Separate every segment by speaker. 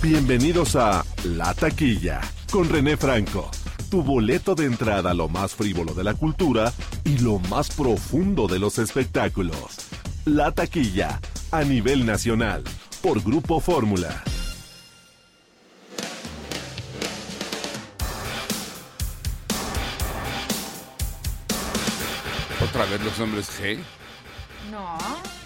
Speaker 1: Bienvenidos a La Taquilla con René Franco, tu boleto de entrada a lo más frívolo de la cultura y lo más profundo de los espectáculos. La Taquilla a nivel nacional por Grupo Fórmula.
Speaker 2: ¿Otra vez los hombres G?
Speaker 3: No.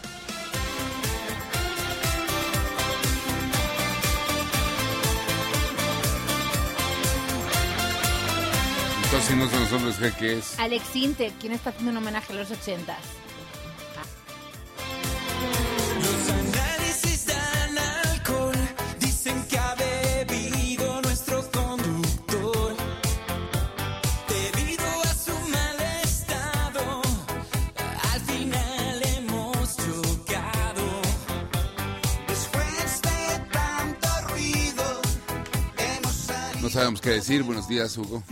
Speaker 2: Entonces, si no son los hombres ¿qué es?
Speaker 3: Alex Inte, ¿quién está haciendo un homenaje a los ochentas?
Speaker 4: Los análisis dan alcohol, dicen que ha bebido nuestro conductor. Debido a su mal estado, al final hemos chocado. Después de tanto ruido, hemos salido.
Speaker 2: No sabemos qué decir. Buenos días, Hugo.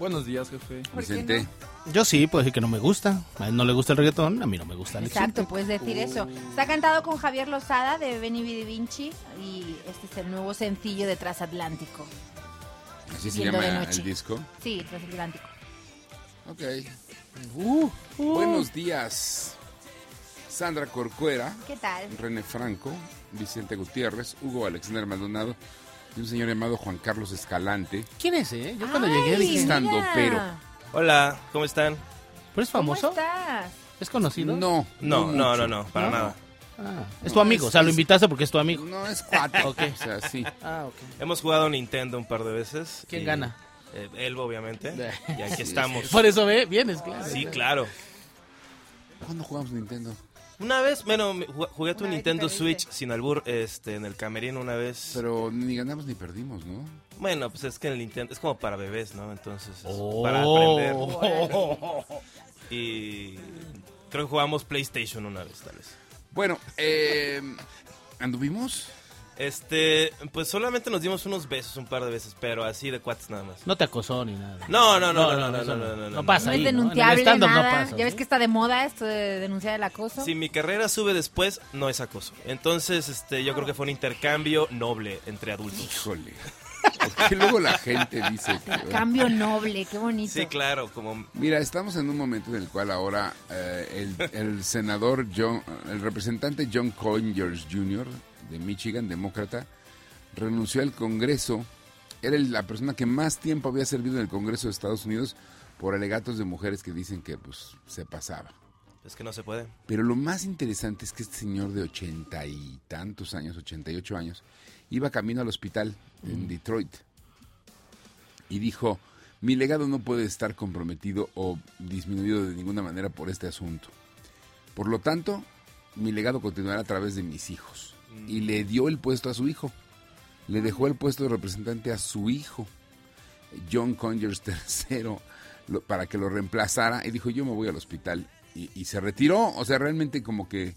Speaker 5: Buenos días, jefe.
Speaker 2: Vicente.
Speaker 6: Yo sí, puedo decir que no me gusta. A él no le gusta el reggaetón, a mí no me gusta el
Speaker 3: Exacto, puedes decir eso. Está cantado con Javier Lozada de Benny B. Vinci y este es el nuevo sencillo de Transatlántico.
Speaker 2: Así se llama el disco.
Speaker 3: Sí, Transatlántico.
Speaker 2: Ok. Uh, Buenos días. Sandra Corcuera,
Speaker 3: ¿Qué tal?
Speaker 2: René Franco, Vicente Gutiérrez, Hugo Alexander Maldonado y un señor llamado Juan Carlos Escalante.
Speaker 6: ¿Quién es, eh? Yo cuando
Speaker 3: Ay,
Speaker 6: llegué dije.
Speaker 2: Estando, pero.
Speaker 5: Hola, ¿cómo están?
Speaker 6: ¿pero es
Speaker 3: ¿Cómo
Speaker 6: famoso?
Speaker 3: estás?
Speaker 6: ¿Es conocido?
Speaker 2: No,
Speaker 5: No, no, no, no, para
Speaker 6: ¿No?
Speaker 5: nada.
Speaker 6: Ah, es tu amigo, o sea, lo invitaste porque es tu amigo.
Speaker 2: No es cuate.
Speaker 6: Ok.
Speaker 2: O sea, sí.
Speaker 6: Ah, ok.
Speaker 5: Hemos jugado Nintendo un par de veces.
Speaker 6: ¿Quién
Speaker 5: y-
Speaker 6: gana?
Speaker 5: Eh, él, obviamente.
Speaker 6: De-
Speaker 5: Y aquí estamos.
Speaker 6: Por eso ve, vienes, claro.
Speaker 5: Sí, claro.
Speaker 2: ¿Cuándo jugamos Nintendo?
Speaker 5: Una vez, bueno, jugué tu Nintendo
Speaker 3: te
Speaker 5: Switch sin albur este, en el camerino una vez.
Speaker 2: Pero ni ganamos ni perdimos, ¿no?
Speaker 5: Bueno, pues es que en el Nintendo es como para bebés, ¿no? Entonces, es
Speaker 6: Oh.
Speaker 5: para aprender. Y creo que jugamos PlayStation una vez, tal vez.
Speaker 2: Bueno, eh, ¿anduvimos?
Speaker 5: Este, pues solamente nos dimos unos besos un par de veces, pero así de cuates nada más.
Speaker 6: No te acosó ni nada.
Speaker 5: No, no, no, no, no, no, no, no, no,
Speaker 6: No
Speaker 5: no.
Speaker 6: pasa
Speaker 3: No es denunciable nada.
Speaker 6: pasa,
Speaker 3: ya ves que está de moda esto de denunciar el acoso.
Speaker 5: Si mi carrera sube después, no es acoso. Entonces, este, yo creo que fue un intercambio noble entre adultos.
Speaker 2: Híjole. Porque luego la gente dice que...
Speaker 3: Cambio noble, qué bonito.
Speaker 5: Sí, claro, como
Speaker 2: Mira, estamos en un momento en el cual ahora eh, el, el senador John, el representante John Conyers Jr. de Michigan, demócrata, renunció al Congreso. Era la persona que más tiempo había servido en el Congreso de Estados Unidos por alegatos de mujeres que dicen que pues se pasaba.
Speaker 5: es que no se puede.
Speaker 2: Pero lo más interesante es que este señor de ochenta y tantos años, 88 años, iba camino al hospital en Detroit y dijo, mi legado no puede estar comprometido o disminuido de ninguna manera por este asunto. Por lo tanto, mi legado continuará a través de mis hijos. Y le dio el puesto a su hijo. Le dejó el puesto de representante a su hijo, John Conyers III, lo- para que lo reemplazara. Y dijo, yo me voy al hospital. Y, y se retiró. O sea, realmente como que...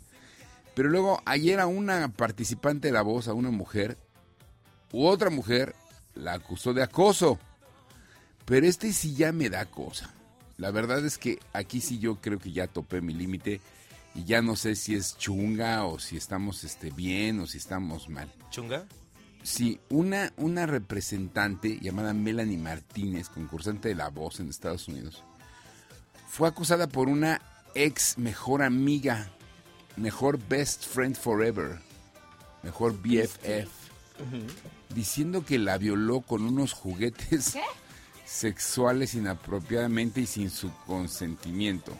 Speaker 2: Pero luego, ayer a una participante de La Voz, a una mujer, u otra mujer, la acusó de acoso. Pero este sí ya me da cosa. La verdad es que aquí sí yo creo que ya topé mi límite y ya no sé si es chunga o si estamos este, bien o si estamos mal.
Speaker 5: ¿Chunga?
Speaker 2: Sí, una, una representante llamada Melanie Martínez, concursante de La Voz en Estados Unidos, fue acusada por una ex mejor amiga, mejor best friend forever, mejor BFF, diciendo que la violó con unos juguetes
Speaker 3: ¿Qué?
Speaker 2: sexuales inapropiadamente y sin su consentimiento.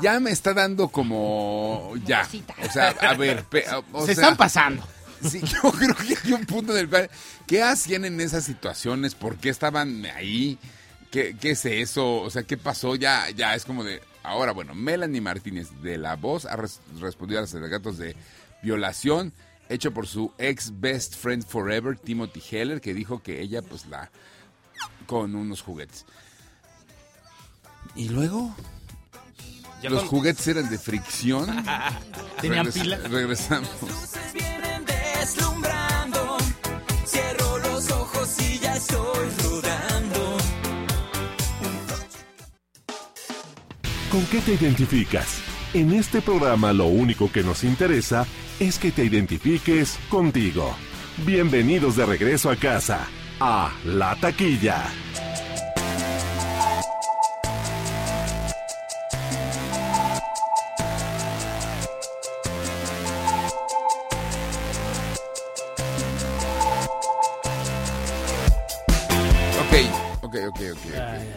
Speaker 2: Ya me está dando como ya. O sea, a ver, o
Speaker 6: Se
Speaker 2: sea,
Speaker 6: están pasando.
Speaker 2: Sí, yo creo que hay un punto en el cual, ¿qué hacían en esas situaciones? ¿Por qué estaban ahí? ¿Qué, qué es eso? O sea, ¿qué pasó? Ya, ya es como de, ahora bueno, Melanie Martínez de La Voz ha res- respondido a los alegatos de violación hecho por su ex best friend forever, Timothy Heller, que dijo que ella pues la con unos juguetes. Y luego
Speaker 5: Ya
Speaker 2: los
Speaker 5: con-
Speaker 2: juguetes eran de fricción.
Speaker 6: ¿Tenían
Speaker 2: Regresa-
Speaker 6: pila?
Speaker 2: Regresamos.
Speaker 4: luces vienen deslumbrando. Cierro los ojos y ya estoy rodando.
Speaker 1: ¿Con qué te identificas? En este programa lo único que nos interesa es que te identifiques contigo. Bienvenidos de regreso a casa, a La Taquilla.
Speaker 2: Ok, ok.
Speaker 6: Ay, ay,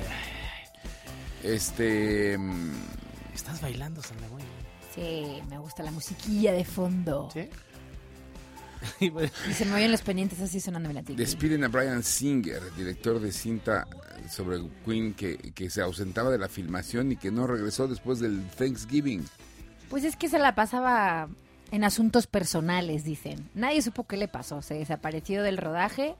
Speaker 2: Este. mm,
Speaker 6: Estás bailando, Sandra, güey.
Speaker 3: Sí, me gusta la musiquilla de fondo.
Speaker 6: ¿Sí? Y
Speaker 3: se me oyen los pendientes así sonando en la tele.
Speaker 2: Despiden a Brian Singer, director de cinta sobre Queen, que, que se ausentaba de la filmación y que no regresó después del Thanksgiving.
Speaker 3: Pues es que se la pasaba en asuntos personales, dicen. Nadie supo qué le pasó. Se desapareció del rodaje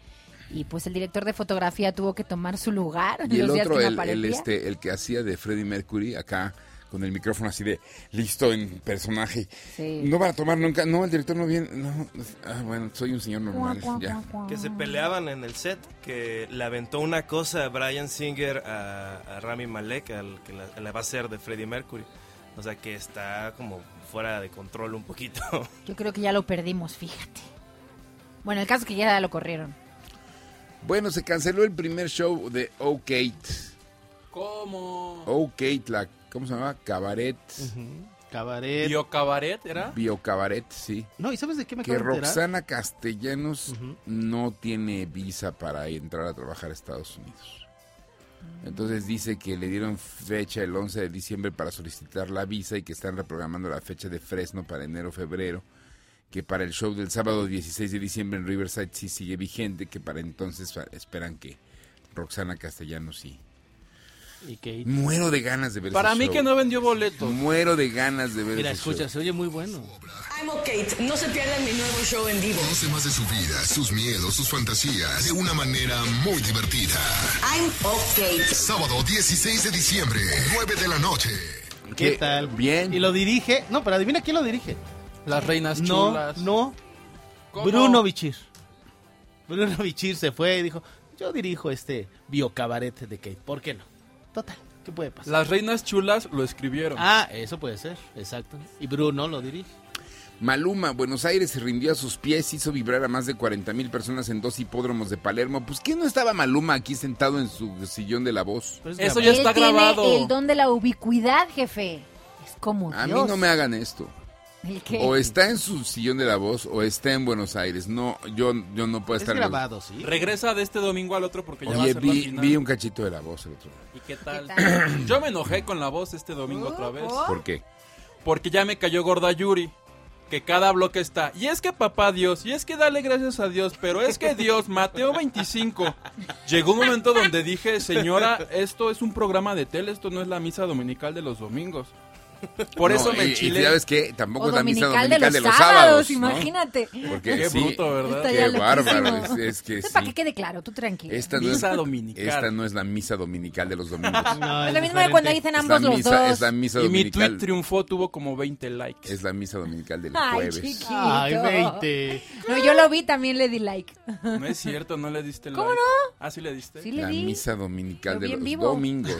Speaker 3: y pues el director de fotografía tuvo que tomar su lugar.
Speaker 2: Y el
Speaker 3: los días
Speaker 2: otro, el, el, este, el que hacía de Freddie Mercury, acá con el micrófono así de listo en personaje.
Speaker 3: Sí.
Speaker 2: No van a tomar nunca. No, el director no viene. No, ah, bueno, soy un señor normal.
Speaker 3: Cuá, cuá,
Speaker 2: ya.
Speaker 3: cuá, cuá.
Speaker 5: Que se peleaban en el set, que le aventó una cosa a Brian Singer a, a Rami Malek, al que la, la va a ser de Freddie Mercury. O sea que está como fuera de control un poquito.
Speaker 3: Yo creo que ya lo perdimos, fíjate. Bueno, el caso es que ya lo corrieron.
Speaker 2: Bueno, se canceló el primer show de O Kate.
Speaker 7: ¿Cómo?
Speaker 2: O Kate, la, ¿cómo se llamaba? Cabaret.
Speaker 6: cabaret.
Speaker 7: ¿Bio Cabaret era?
Speaker 2: Bio Cabaret, sí.
Speaker 6: No, ¿y sabes de qué me
Speaker 2: Que
Speaker 6: enterar?
Speaker 2: Roxana Castellanos no tiene visa para entrar a trabajar a Estados Unidos. Entonces dice que le dieron fecha el 11 de diciembre para solicitar la visa y que están reprogramando la fecha de Fresno para enero febrero. Que para el show del sábado 16 de diciembre en Riverside sí sigue vigente. Que para entonces esperan que Roxana Castellanos sí.
Speaker 6: Y Kate.
Speaker 2: Muero de ganas de ver
Speaker 7: Para
Speaker 2: ese
Speaker 7: mí
Speaker 2: show.
Speaker 7: que no vendió boletos.
Speaker 2: Muero de ganas de ver
Speaker 6: Mira,
Speaker 2: ese
Speaker 6: escucha,
Speaker 2: show.
Speaker 6: se oye muy bueno.
Speaker 8: I'm Kate. No se pierdan mi nuevo show en vivo.
Speaker 9: Conoce más de su vida, sus miedos, sus fantasías de una manera muy divertida.
Speaker 8: I'm Kate.
Speaker 9: Sábado 16 de diciembre, 9 de la noche.
Speaker 6: ¿Qué,
Speaker 2: ¿Qué?
Speaker 6: tal?
Speaker 2: Bien.
Speaker 6: Y lo dirige. No, pero adivina quién lo dirige.
Speaker 7: Las reinas
Speaker 6: No,
Speaker 7: chulas.
Speaker 6: no. Bruno Bichir. Bruno Bichir se fue y dijo: Yo dirijo este biocabaret de Kate. ¿Por qué no? Total, ¿qué puede pasar?
Speaker 7: Las reinas chulas lo escribieron.
Speaker 6: Ah, eso puede ser, exacto. Y Bruno lo dirige.
Speaker 2: Maluma, Buenos Aires se rindió a sus pies, hizo vibrar a más de 40 mil personas en dos hipódromos de Palermo. Pues ¿qué no estaba Maluma aquí sentado en su sillón de la voz?
Speaker 6: Es
Speaker 7: Eso
Speaker 6: grabado.
Speaker 7: ya
Speaker 3: Él
Speaker 7: está
Speaker 3: tiene
Speaker 7: grabado.
Speaker 3: el don de la ubicuidad, jefe. Es como
Speaker 2: A mí no me hagan esto.
Speaker 3: ¿El qué?
Speaker 2: O está en su sillón de la voz o está en Buenos Aires. No, yo, yo no puedo
Speaker 6: Es
Speaker 2: estar los-
Speaker 6: grabado, sí.
Speaker 7: Regresa de este domingo al otro porque ya va a la
Speaker 2: vi,
Speaker 7: final.
Speaker 2: vi un cachito de la voz el otro. día.
Speaker 7: ¿Y qué tal?
Speaker 3: ¿Qué tal?
Speaker 7: Yo me enojé con la voz este domingo otra vez.
Speaker 2: ¿Por qué?
Speaker 7: Porque ya me cayó gorda Yuri. Que cada bloque está. Y es que papá Dios, y es que dale gracias a Dios, pero es que Dios, Mateo 25. Llegó un momento donde dije, señora, esto es un programa de tele, esto no es la misa dominical de los domingos. Por
Speaker 2: No,
Speaker 7: eso me
Speaker 2: y
Speaker 7: enchilé.
Speaker 2: ¿Sabes qué? Tampoco
Speaker 3: O
Speaker 2: es la misa
Speaker 3: dominical
Speaker 2: dominical
Speaker 3: de los, sábados, imagínate.
Speaker 2: Porque
Speaker 7: Qué
Speaker 2: sí,
Speaker 7: bruto, ¿verdad?
Speaker 3: Ya
Speaker 2: Qué bárbaro. Es, es que sí.
Speaker 3: para que quede claro, tú tranquilo.
Speaker 2: Esta no, es,
Speaker 7: Misa dominical.
Speaker 2: esta no es la misa dominical de los domingos.
Speaker 6: No,
Speaker 3: es
Speaker 6: es
Speaker 3: lo mismo de cuando dicen
Speaker 2: Es
Speaker 3: ambos
Speaker 2: la
Speaker 3: los
Speaker 2: misa,
Speaker 3: dos.
Speaker 2: es la misa
Speaker 7: Y mi
Speaker 2: dominical.
Speaker 7: tweet triunfó, tuvo como 20 likes.
Speaker 2: Es la misa dominical del
Speaker 3: Ay,
Speaker 2: jueves.
Speaker 3: chiquito.
Speaker 6: Ay, 20.
Speaker 3: No, yo lo vi, también le di like.
Speaker 7: No es cierto, no le diste
Speaker 3: ¿Cómo
Speaker 7: like.
Speaker 3: no?
Speaker 7: Ah, sí le diste.
Speaker 3: Sí le
Speaker 2: La
Speaker 3: di.
Speaker 2: misa dominical
Speaker 3: Lo
Speaker 2: de los
Speaker 3: vivo.
Speaker 2: domingos.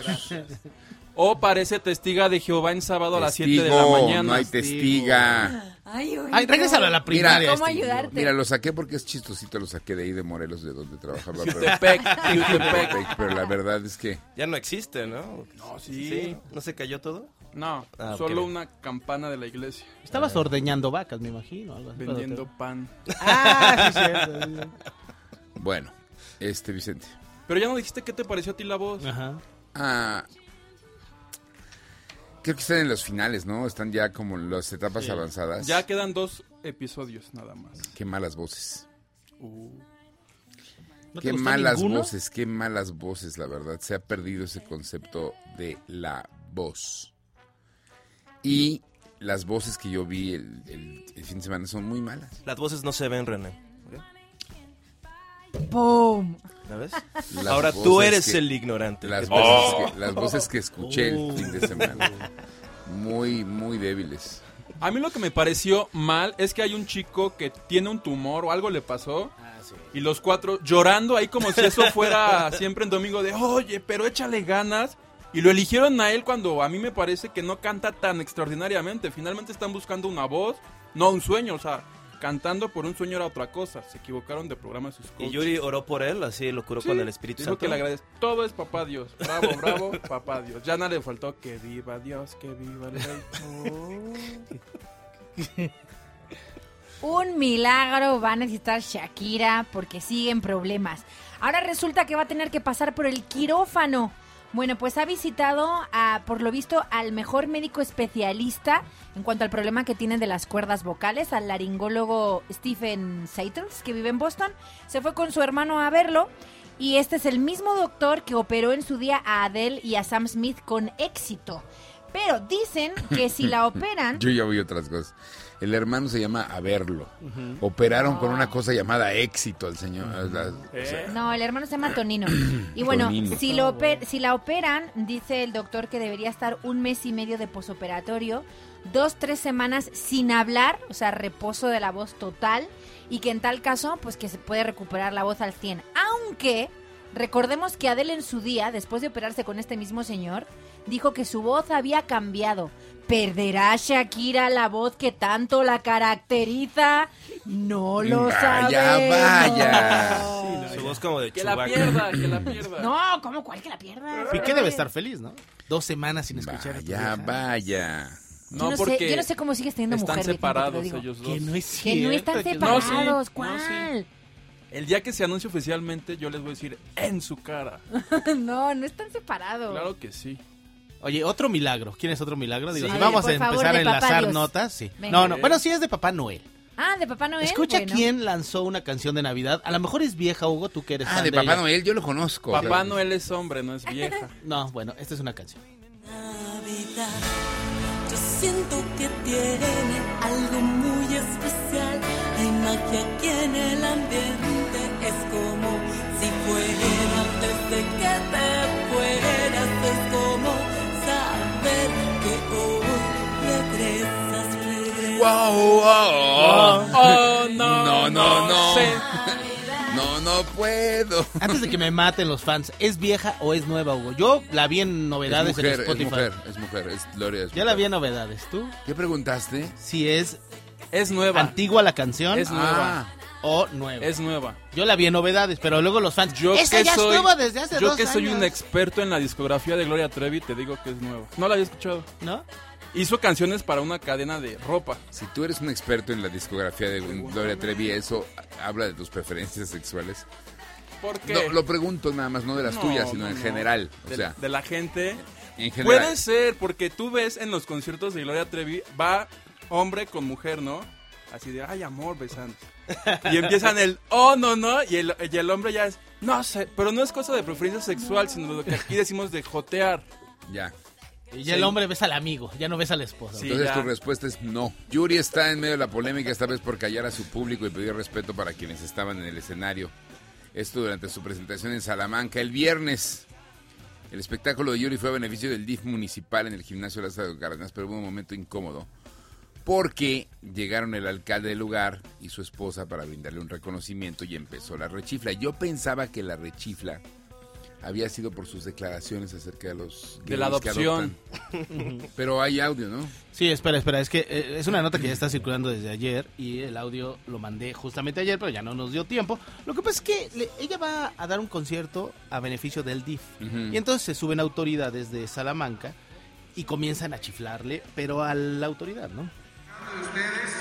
Speaker 7: O parece testiga de Jehová en sábado a las 7 de la mañana.
Speaker 2: No hay testiga.
Speaker 3: Ay, oye,
Speaker 6: Ay, regrésalo a la primaria.
Speaker 2: Mira,
Speaker 3: ¿Cómo ayudarte?
Speaker 2: Mira, lo saqué porque es chistosito, lo saqué de ahí de Morelos, de donde trabajaba. Pero,
Speaker 7: Jutepec, Jutepec.
Speaker 2: pero la verdad es que
Speaker 5: Ya no existe, ¿no?
Speaker 7: No, sí.
Speaker 5: ¿No se cayó todo?
Speaker 7: No,
Speaker 5: Ah,
Speaker 7: solo una campana de la iglesia.
Speaker 6: Estabas ordeñando vacas, me imagino. algo así.
Speaker 7: Vendiendo pan.
Speaker 6: Ah, sí, cierto, sí, cierto.
Speaker 2: Bueno, este Vicente.
Speaker 7: Pero ya no dijiste qué te pareció a ti la voz.
Speaker 6: Ajá.
Speaker 2: Ah, creo que están en los finales, ¿no? Están ya como en las etapas
Speaker 6: Sí.
Speaker 2: avanzadas.
Speaker 7: Ya quedan dos episodios nada más.
Speaker 2: Qué malas voces.
Speaker 7: Uh,
Speaker 6: ¿No te
Speaker 2: Qué malas
Speaker 6: ninguno?
Speaker 2: voces, qué malas voces, la verdad. Se ha perdido ese concepto de la voz. Y las voces que yo vi el, el- el fin de semana son muy malas.
Speaker 5: Las voces no se ven, René.
Speaker 3: ¡Pum!
Speaker 2: Las
Speaker 5: Ahora tú eres
Speaker 2: que-
Speaker 5: el ignorante.
Speaker 2: Las
Speaker 5: Que-
Speaker 2: voces,
Speaker 5: Oh.
Speaker 2: que, las voces que escuché el fin de semana. Muy, muy débiles.
Speaker 7: A mí lo que me pareció mal es que hay un chico que tiene un tumor o algo le pasó. Y los cuatro llorando ahí como si eso fuera siempre en domingo de, oye, pero échale ganas. Y lo eligieron a él cuando a mí me parece que no canta tan extraordinariamente. Finalmente están buscando una voz, no un sueño. O sea, cantando por un sueño era otra cosa. Se equivocaron de programa sus
Speaker 5: Y
Speaker 7: coaches.
Speaker 5: Yuri oró por él, así lo curó
Speaker 7: Sí,
Speaker 5: con el Espíritu
Speaker 7: dijo
Speaker 5: Santo.
Speaker 7: que le agradece. Todo es papá Dios. Bravo, bravo, papá Dios. Ya nada le faltó que viva Dios, que viva el rey.
Speaker 3: Un milagro va a necesitar Shakira porque siguen problemas. Ahora resulta que va a tener que pasar por el quirófano. Bueno, pues ha visitado, a, por lo visto, al mejor médico especialista en cuanto al problema que tienen de las cuerdas vocales, al laringólogo Stephen Seitels, que vive en Boston. Se fue con su hermano a verlo y este es el mismo doctor que operó en su día a Adele y a Sam Smith con éxito. Pero dicen que si la operan...
Speaker 2: Yo ya vi otras cosas. El hermano se llama Averlo. Operaron con una cosa llamada éxito al señor. o sea,
Speaker 3: No, el hermano se llama Tonino. Y bueno,
Speaker 2: Tonino.
Speaker 3: si, lo oper- si la operan, dice el doctor que debería estar un mes y medio de posoperatorio, dos, tres semanas sin hablar, o sea, reposo de la voz total, y que en tal caso, pues que se puede recuperar la voz al 100. Aunque, recordemos que Adele en su día, después de operarse con este mismo señor, dijo que su voz había cambiado. ¿Perderá Shakira la voz que tanto la caracteriza? No lo
Speaker 2: Vaya,
Speaker 3: sabemos.
Speaker 2: vaya.
Speaker 5: Su voz como de
Speaker 7: Que la pierda, que la pierda.
Speaker 3: No, ¿cómo cuál que la pierda?
Speaker 6: Piqué debe estar feliz, ¿no? Dos semanas sin escuchar a tu
Speaker 2: Vaya,
Speaker 6: vieja.
Speaker 2: vaya.
Speaker 3: Yo
Speaker 7: No,
Speaker 3: no,
Speaker 7: porque
Speaker 3: sé, yo no sé cómo sigues teniendo
Speaker 7: están
Speaker 3: mujer. Lo
Speaker 7: separados ellos dos.
Speaker 6: Que no es
Speaker 3: Que no están
Speaker 6: cierto, que-
Speaker 7: No, sí,
Speaker 3: separados.
Speaker 7: no,
Speaker 3: ¿Cuál?
Speaker 7: El día que se anuncie oficialmente, yo les voy a decir en su cara.
Speaker 3: No, no, están separados.
Speaker 7: Claro que sí.
Speaker 6: Oye, otro milagro. ¿Quién es otro milagro? Digo,
Speaker 7: Sí.
Speaker 6: si
Speaker 7: A ver,
Speaker 6: vamos a
Speaker 3: favor,
Speaker 6: empezar a
Speaker 3: Papá
Speaker 6: enlazar
Speaker 3: Dios.
Speaker 6: notas, sí.
Speaker 3: Venga.
Speaker 6: No, no, bueno, sí es de Papá Noel.
Speaker 3: Ah, de Papá Noel.
Speaker 6: Escucha
Speaker 3: bueno.
Speaker 6: quién lanzó una canción de Navidad. A lo mejor es vieja, Hugo, tú que eres
Speaker 2: Ah,
Speaker 6: fan
Speaker 2: de Papá
Speaker 6: ella.
Speaker 2: Noel, yo lo conozco.
Speaker 7: Papá
Speaker 2: Claro.
Speaker 7: Noel es hombre, no es vieja.
Speaker 6: No, bueno, esta es una canción.
Speaker 4: Navidad. Yo siento que tiene algo muy especial. Hay magia aquí en el ambiente. Es como si fuera antes de que te
Speaker 7: no,
Speaker 2: No, no, no.
Speaker 7: sé.
Speaker 2: No, no puedo.
Speaker 6: Antes de que me maten los fans, ¿es vieja o es nueva, Hugo? Yo la vi en
Speaker 2: Es
Speaker 6: novedades
Speaker 2: mujer,
Speaker 6: en
Speaker 2: es
Speaker 6: Spotify.
Speaker 2: mujer, es mujer, es Gloria. es
Speaker 6: Ya la vi en novedades. ¿Tú?
Speaker 2: ¿Qué preguntaste?
Speaker 6: Si es
Speaker 7: Es nueva.
Speaker 6: antigua la canción
Speaker 7: Es nueva.
Speaker 2: Ah,
Speaker 6: o nueva.
Speaker 7: Es nueva.
Speaker 6: Yo la vi en novedades, pero luego los fans.
Speaker 7: Yo
Speaker 6: Esa
Speaker 7: que
Speaker 6: ya
Speaker 7: soy,
Speaker 6: estuvo desde hace
Speaker 7: yo
Speaker 6: dos
Speaker 7: que soy
Speaker 6: años".
Speaker 7: un experto en la discografía de Gloria Trevi, te digo que es nueva. No la había escuchado.
Speaker 6: ¿No?
Speaker 7: Hizo canciones para una cadena de ropa.
Speaker 2: si tú eres un experto en la discografía de Gloria Trevi, eso habla de tus preferencias sexuales.
Speaker 7: ¿Por qué?
Speaker 2: No, lo pregunto nada más, no de las
Speaker 7: No,
Speaker 2: tuyas, sino
Speaker 7: no,
Speaker 2: en general. O
Speaker 7: de,
Speaker 2: sea,
Speaker 7: de la gente.
Speaker 2: en general.
Speaker 7: Puede ser, porque tú ves en los conciertos de Gloria Trevi, va hombre con mujer, ¿no? Así de, ay, amor, besante. Y empiezan el, oh, no, no, y el, y el hombre ya es, no sé, pero no es cosa de preferencia sexual, sino lo que aquí decimos de jotear.
Speaker 2: Ya.
Speaker 6: Y ya el hombre ves al amigo, ya no ves a la esposa.
Speaker 7: Sí.
Speaker 2: Entonces
Speaker 7: ya.
Speaker 2: tu respuesta es no. Yuri está en medio de la polémica esta vez por callar a su público y pedir respeto para quienes estaban en el escenario. Esto durante su presentación en Salamanca el viernes. El espectáculo de Yuri fue a beneficio del DIF municipal en el gimnasio de Lázaro Cárdenas, pero hubo un momento incómodo porque llegaron el alcalde del lugar y su esposa para brindarle un reconocimiento y empezó la rechifla. Yo pensaba que la rechifla había sido por sus declaraciones acerca de los
Speaker 7: De la adopción.
Speaker 2: Pero hay audio, ¿no?
Speaker 6: Sí, espera, espera, es que eh, es una nota que ya está circulando desde ayer y el audio lo mandé justamente ayer, pero ya no nos dio tiempo. Lo que pasa es que le- ella va a dar un concierto a beneficio del DIF y entonces se suben autoridades de Salamanca y comienzan a chiflarle, pero a la autoridad, ¿no?
Speaker 10: de ustedes.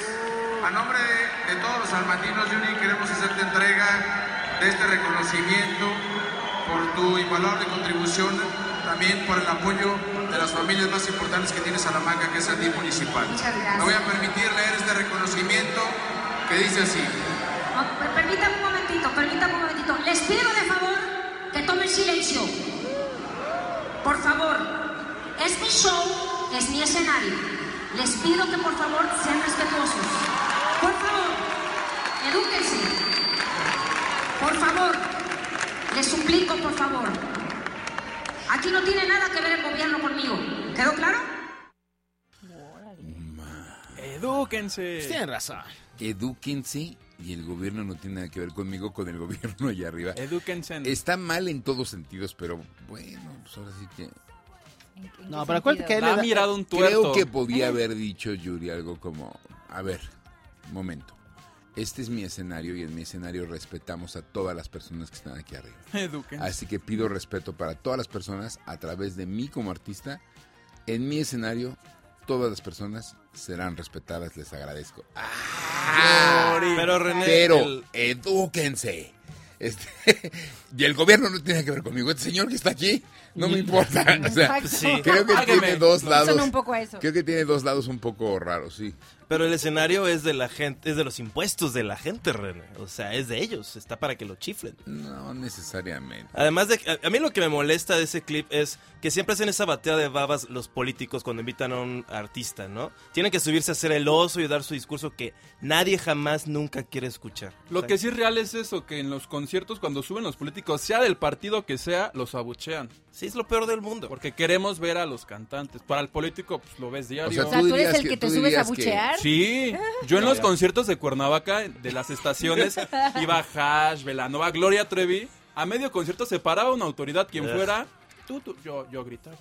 Speaker 10: A nombre de, de todos los salmantinos, Yuri, queremos hacerte entrega de este reconocimiento por tu invaluable contribución, también por el apoyo de las familias más importantes que tiene Salamanca, que es el DIF municipal.
Speaker 11: Muchas gracias.
Speaker 10: Me voy a permitir leer este reconocimiento que dice así.
Speaker 11: Per- Permítame un momentito, permítame un momentito. Les pido de favor que tomen silencio. Por favor. Es mi show, es mi escenario. Les pido que por favor sean respetuosos. Por favor, edúquense. Por favor, les suplico, por favor. Aquí no tiene nada que ver el gobierno conmigo. ¿Quedó claro?
Speaker 7: Edúquense.
Speaker 6: Pues tienen razón.
Speaker 2: Edúquense y el gobierno no tiene nada que ver conmigo, con el gobierno allá arriba.
Speaker 7: Edúquense.
Speaker 2: Está mal en todos sentidos, pero bueno, pues ahora sí que...
Speaker 6: No, pero acuérdate que él
Speaker 7: Ha mirado un tuerto.
Speaker 2: Creo que podía haber dicho Yuri algo como, a ver, un momento. Este es mi escenario y en mi escenario respetamos a todas las personas que están aquí arriba.
Speaker 7: Edúquense.
Speaker 2: Así que pido respeto para todas las personas a través de mí como artista. En mi escenario, todas las personas serán respetadas, les agradezco. Ah,
Speaker 5: Pero René,
Speaker 2: pero
Speaker 5: el-
Speaker 2: edúquense. Este, y el gobierno no tiene que ver conmigo. Este señor que está aquí, no me importa. O sea.
Speaker 5: Sí.
Speaker 2: creo que tiene dos lados.
Speaker 3: Un poco a eso.
Speaker 2: Creo que tiene dos lados un poco raros, sí.
Speaker 5: Pero el escenario es de la gente, es de los impuestos de la gente, René. O sea, es de ellos, está para que lo chiflen.
Speaker 2: No necesariamente.
Speaker 5: Además de que a- a mí lo que me molesta de ese clip es que siempre hacen esa batea de babas los políticos cuando invitan a un artista, ¿no? Tienen que subirse a hacer el oso y dar su discurso que nadie jamás nunca quiere escuchar.
Speaker 7: Lo
Speaker 5: O sea,
Speaker 7: que sí es real es eso, que en los conciertos cuando suben los políticos, sea del partido que sea, los abuchean.
Speaker 5: sí es lo peor del mundo.
Speaker 7: Porque queremos ver a los cantantes. Para el político, pues lo ves diario.
Speaker 2: O sea,
Speaker 3: O sea, tú eres el
Speaker 2: que-
Speaker 3: que te subes a
Speaker 2: dirías que-
Speaker 3: buchear.
Speaker 7: Sí, yo en los conciertos de Cuernavaca, de las estaciones, iba Hash, Velanova, Gloria Trevi. A medio concierto se paraba una autoridad, quien fuera, tú, tú, yo, yo gritaba.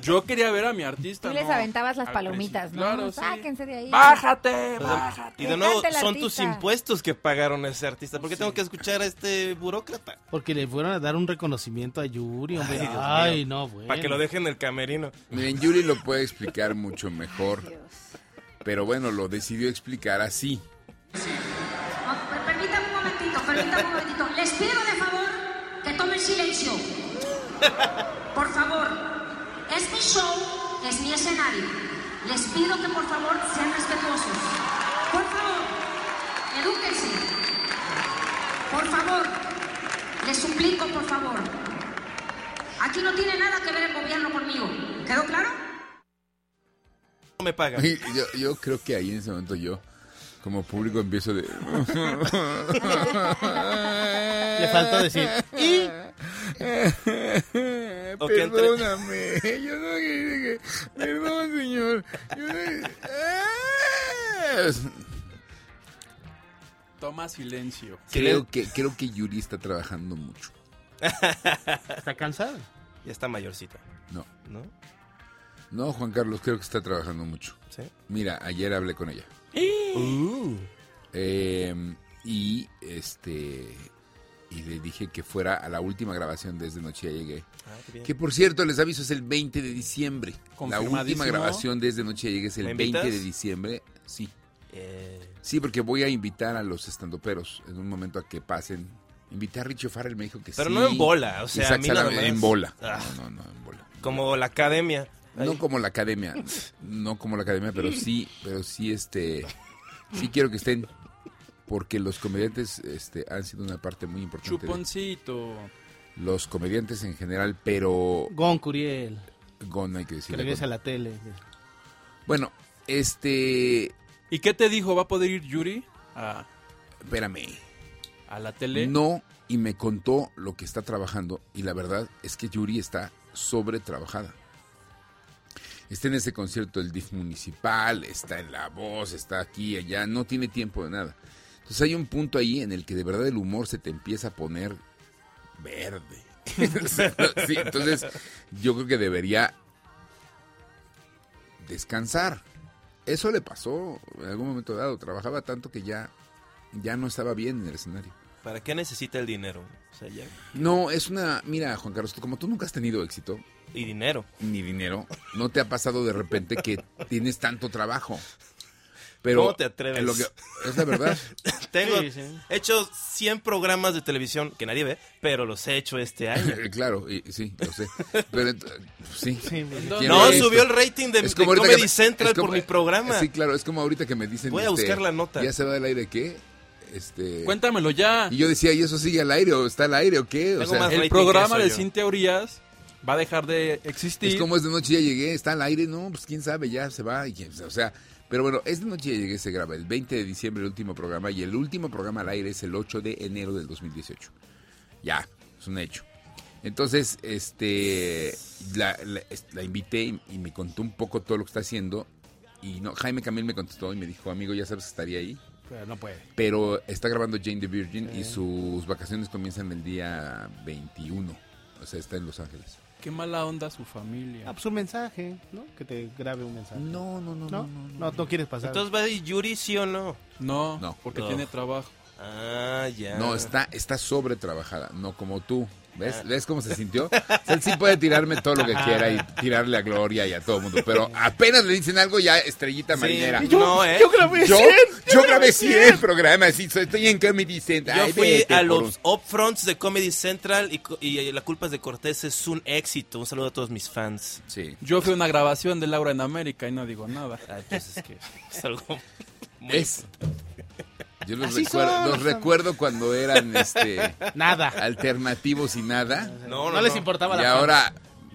Speaker 7: Yo quería ver a mi artista.
Speaker 3: Tú les
Speaker 7: no
Speaker 3: aventabas las
Speaker 7: al
Speaker 3: palomitas, ¿no?
Speaker 7: Claro, sí.
Speaker 3: Sáquense de ahí.
Speaker 7: ¡Bájate! Bájate!
Speaker 5: y de nuevo, son tus impuestos que pagaron a ese artista. ¿Por qué tengo que escuchar a este burócrata?
Speaker 6: Porque le fueron a dar un reconocimiento a Yuri, hombre.
Speaker 5: Ay, Dios
Speaker 6: Ay, no, bueno.
Speaker 5: Para que lo dejen en el camerino.
Speaker 2: Miren, Yuri lo puede explicar mucho mejor. Pero bueno, lo decidió explicar así.
Speaker 11: Per- Permítame un momentito, permítame un momentito. Les pido de favor que tomen silencio. Por favor, es mi show, es mi escenario. Les pido que por favor sean respetuosos. Por favor, edúquense. Por favor, les suplico, por favor. Aquí no tiene nada que ver el gobierno conmigo. ¿Quedó claro?
Speaker 5: Me pagan.
Speaker 2: Yo, yo creo que ahí en ese momento yo, como público, empiezo de...
Speaker 6: Le faltó decir, ¿y?
Speaker 2: Perdóname, yo no quería que... Perdón, señor. Yo no-
Speaker 7: Toma silencio.
Speaker 2: Creo que, creo que Yuri está trabajando mucho.
Speaker 6: Está cansado.
Speaker 5: Ya está mayorcita,
Speaker 2: No,
Speaker 5: ¿no?
Speaker 2: No, Juan Carlos, creo que está trabajando mucho.
Speaker 5: Sí.
Speaker 2: Mira, ayer hablé con ella.
Speaker 5: Uh.
Speaker 2: Eh, y este y le dije que fuera a la última grabación desde Noche Ya Llegué.
Speaker 5: Ah.
Speaker 2: Que por cierto, les aviso, es el 20 de diciembre. La última grabación desde Noche Ya Llegué es el
Speaker 5: ¿Me
Speaker 2: 20 de diciembre. Sí.
Speaker 5: Eh,
Speaker 2: Sí, porque voy a invitar a los estandoperos en un momento a que pasen. Invité a Richie Farrell, me dijo que
Speaker 5: Pero
Speaker 2: sí.
Speaker 5: no en bola, o sea, a mí nada
Speaker 2: Exactamente,
Speaker 5: más.
Speaker 2: en bola.
Speaker 5: Ah.
Speaker 2: No, no, no, en bola.
Speaker 5: como la academia.
Speaker 2: No como la academia, no como la academia, pero sí, pero sí, este, sí quiero que estén, porque los comediantes, este, han sido una parte muy importante. de-
Speaker 7: Chuponcito.
Speaker 2: los comediantes en general, pero
Speaker 6: Gon Curiel,
Speaker 2: Gon no hay que
Speaker 6: que
Speaker 2: decirle.
Speaker 6: regresa a la tele.
Speaker 2: Bueno, este,
Speaker 7: ¿Y qué te dijo? ¿Va a poder ir Yuri a,
Speaker 2: espérame,
Speaker 7: a la tele?
Speaker 2: no y me contó lo que está trabajando y la verdad es que Yuri está sobre trabajada. Está en ese concierto del DIF municipal, está en La Voz, está aquí, allá, no tiene tiempo de nada. Entonces hay un punto ahí en el que de verdad el humor se te empieza a poner verde. Sí, entonces yo creo que debería descansar. Eso le pasó en algún momento dado. Trabajaba tanto que ya, ya no estaba bien en el escenario.
Speaker 5: ¿Para qué necesita el dinero? O sea, ya-
Speaker 2: No, es una... Mira, Juan Carlos, como tú nunca has tenido éxito,
Speaker 5: Y dinero.
Speaker 2: ni dinero, no te ha pasado de repente que tienes tanto trabajo. Pero
Speaker 5: ¿Cómo te atreves?
Speaker 2: en lo que- es la verdad.
Speaker 5: Tengo
Speaker 6: Sí, sí.
Speaker 5: he hecho 100 programas de televisión que nadie ve, pero los he hecho este año.
Speaker 2: claro, y- sí, lo sé. Pero sí.
Speaker 6: Sí,
Speaker 5: No,
Speaker 2: esto.
Speaker 5: subió el rating de,
Speaker 2: Es
Speaker 5: de
Speaker 2: como ahorita
Speaker 5: Comedy
Speaker 2: que me-
Speaker 5: Central
Speaker 2: es como-
Speaker 5: por mi programa.
Speaker 2: Sí, claro, es como ahorita que me dicen.
Speaker 5: Voy a
Speaker 2: este,
Speaker 5: buscar la nota.
Speaker 2: ¿Ya se va del aire qué? Este.
Speaker 7: Cuéntamelo ya.
Speaker 2: Y yo decía, ¿y eso sigue al aire o está al aire o qué? O sea,
Speaker 7: El programa de
Speaker 5: eso yo.
Speaker 7: Va a dejar de existir.
Speaker 2: Es como es de noche ya llegué, está al aire, no, pues quién sabe, ya se va. Y, o sea, pero bueno, es de noche ya llegué, se graba el 20 de diciembre el último programa y el último programa al aire es el 8 de enero del 2018. Ya, es un hecho. Entonces, este, la, la- es- la invité y, y me contó un poco todo lo que está haciendo. Y no, Jaime Camil me contestó y me dijo, amigo, ya sabes que estaría ahí.
Speaker 6: Pero no puede.
Speaker 2: Pero está grabando Jane the Virgin y sus vacaciones comienzan el día 21. O sea, está en Los Ángeles.
Speaker 7: Qué mala onda su familia.
Speaker 6: Ah, pues un mensaje, ¿no? Que te grabe un mensaje.
Speaker 2: No, no, no,
Speaker 6: ¿No? No, no, quieres pasar.
Speaker 5: Entonces va a ir Yuri, sí o no.
Speaker 7: No,
Speaker 2: No.
Speaker 7: porque
Speaker 5: No.
Speaker 7: tiene trabajo.
Speaker 5: Ah, ya.
Speaker 2: No, está, está sobre trabajada, no como tú. ¿Ves?
Speaker 5: Ah.
Speaker 2: ¿Ves cómo se sintió? O sea, él sí puede tirarme todo lo que quiera y tirarle a Gloria y a todo el mundo, pero apenas le dicen algo ya estrellita
Speaker 5: Sí,
Speaker 2: marinera.
Speaker 5: yo- no, ¿eh?
Speaker 6: Yo grabé
Speaker 2: Yo,
Speaker 6: 100,
Speaker 2: yo grabé 100 programas y estoy en Comedy Central.
Speaker 5: Yo
Speaker 2: Ay,
Speaker 5: fui
Speaker 2: vete
Speaker 5: a los upfronts de Comedy Central y, y La culpa es de Cortés es un éxito. Un saludo a todos mis fans.
Speaker 2: Sí.
Speaker 7: Yo fui a una grabación de Laura en América y no digo nada.
Speaker 5: Ah, pues es que es algo muy
Speaker 2: Es. Yo los, recuerdo,
Speaker 6: son,
Speaker 2: los
Speaker 6: son.
Speaker 2: recuerdo cuando eran este
Speaker 6: Nada.
Speaker 2: alternativos y nada.
Speaker 5: No, no,
Speaker 6: No les importaba
Speaker 2: Y
Speaker 6: la
Speaker 2: ahora.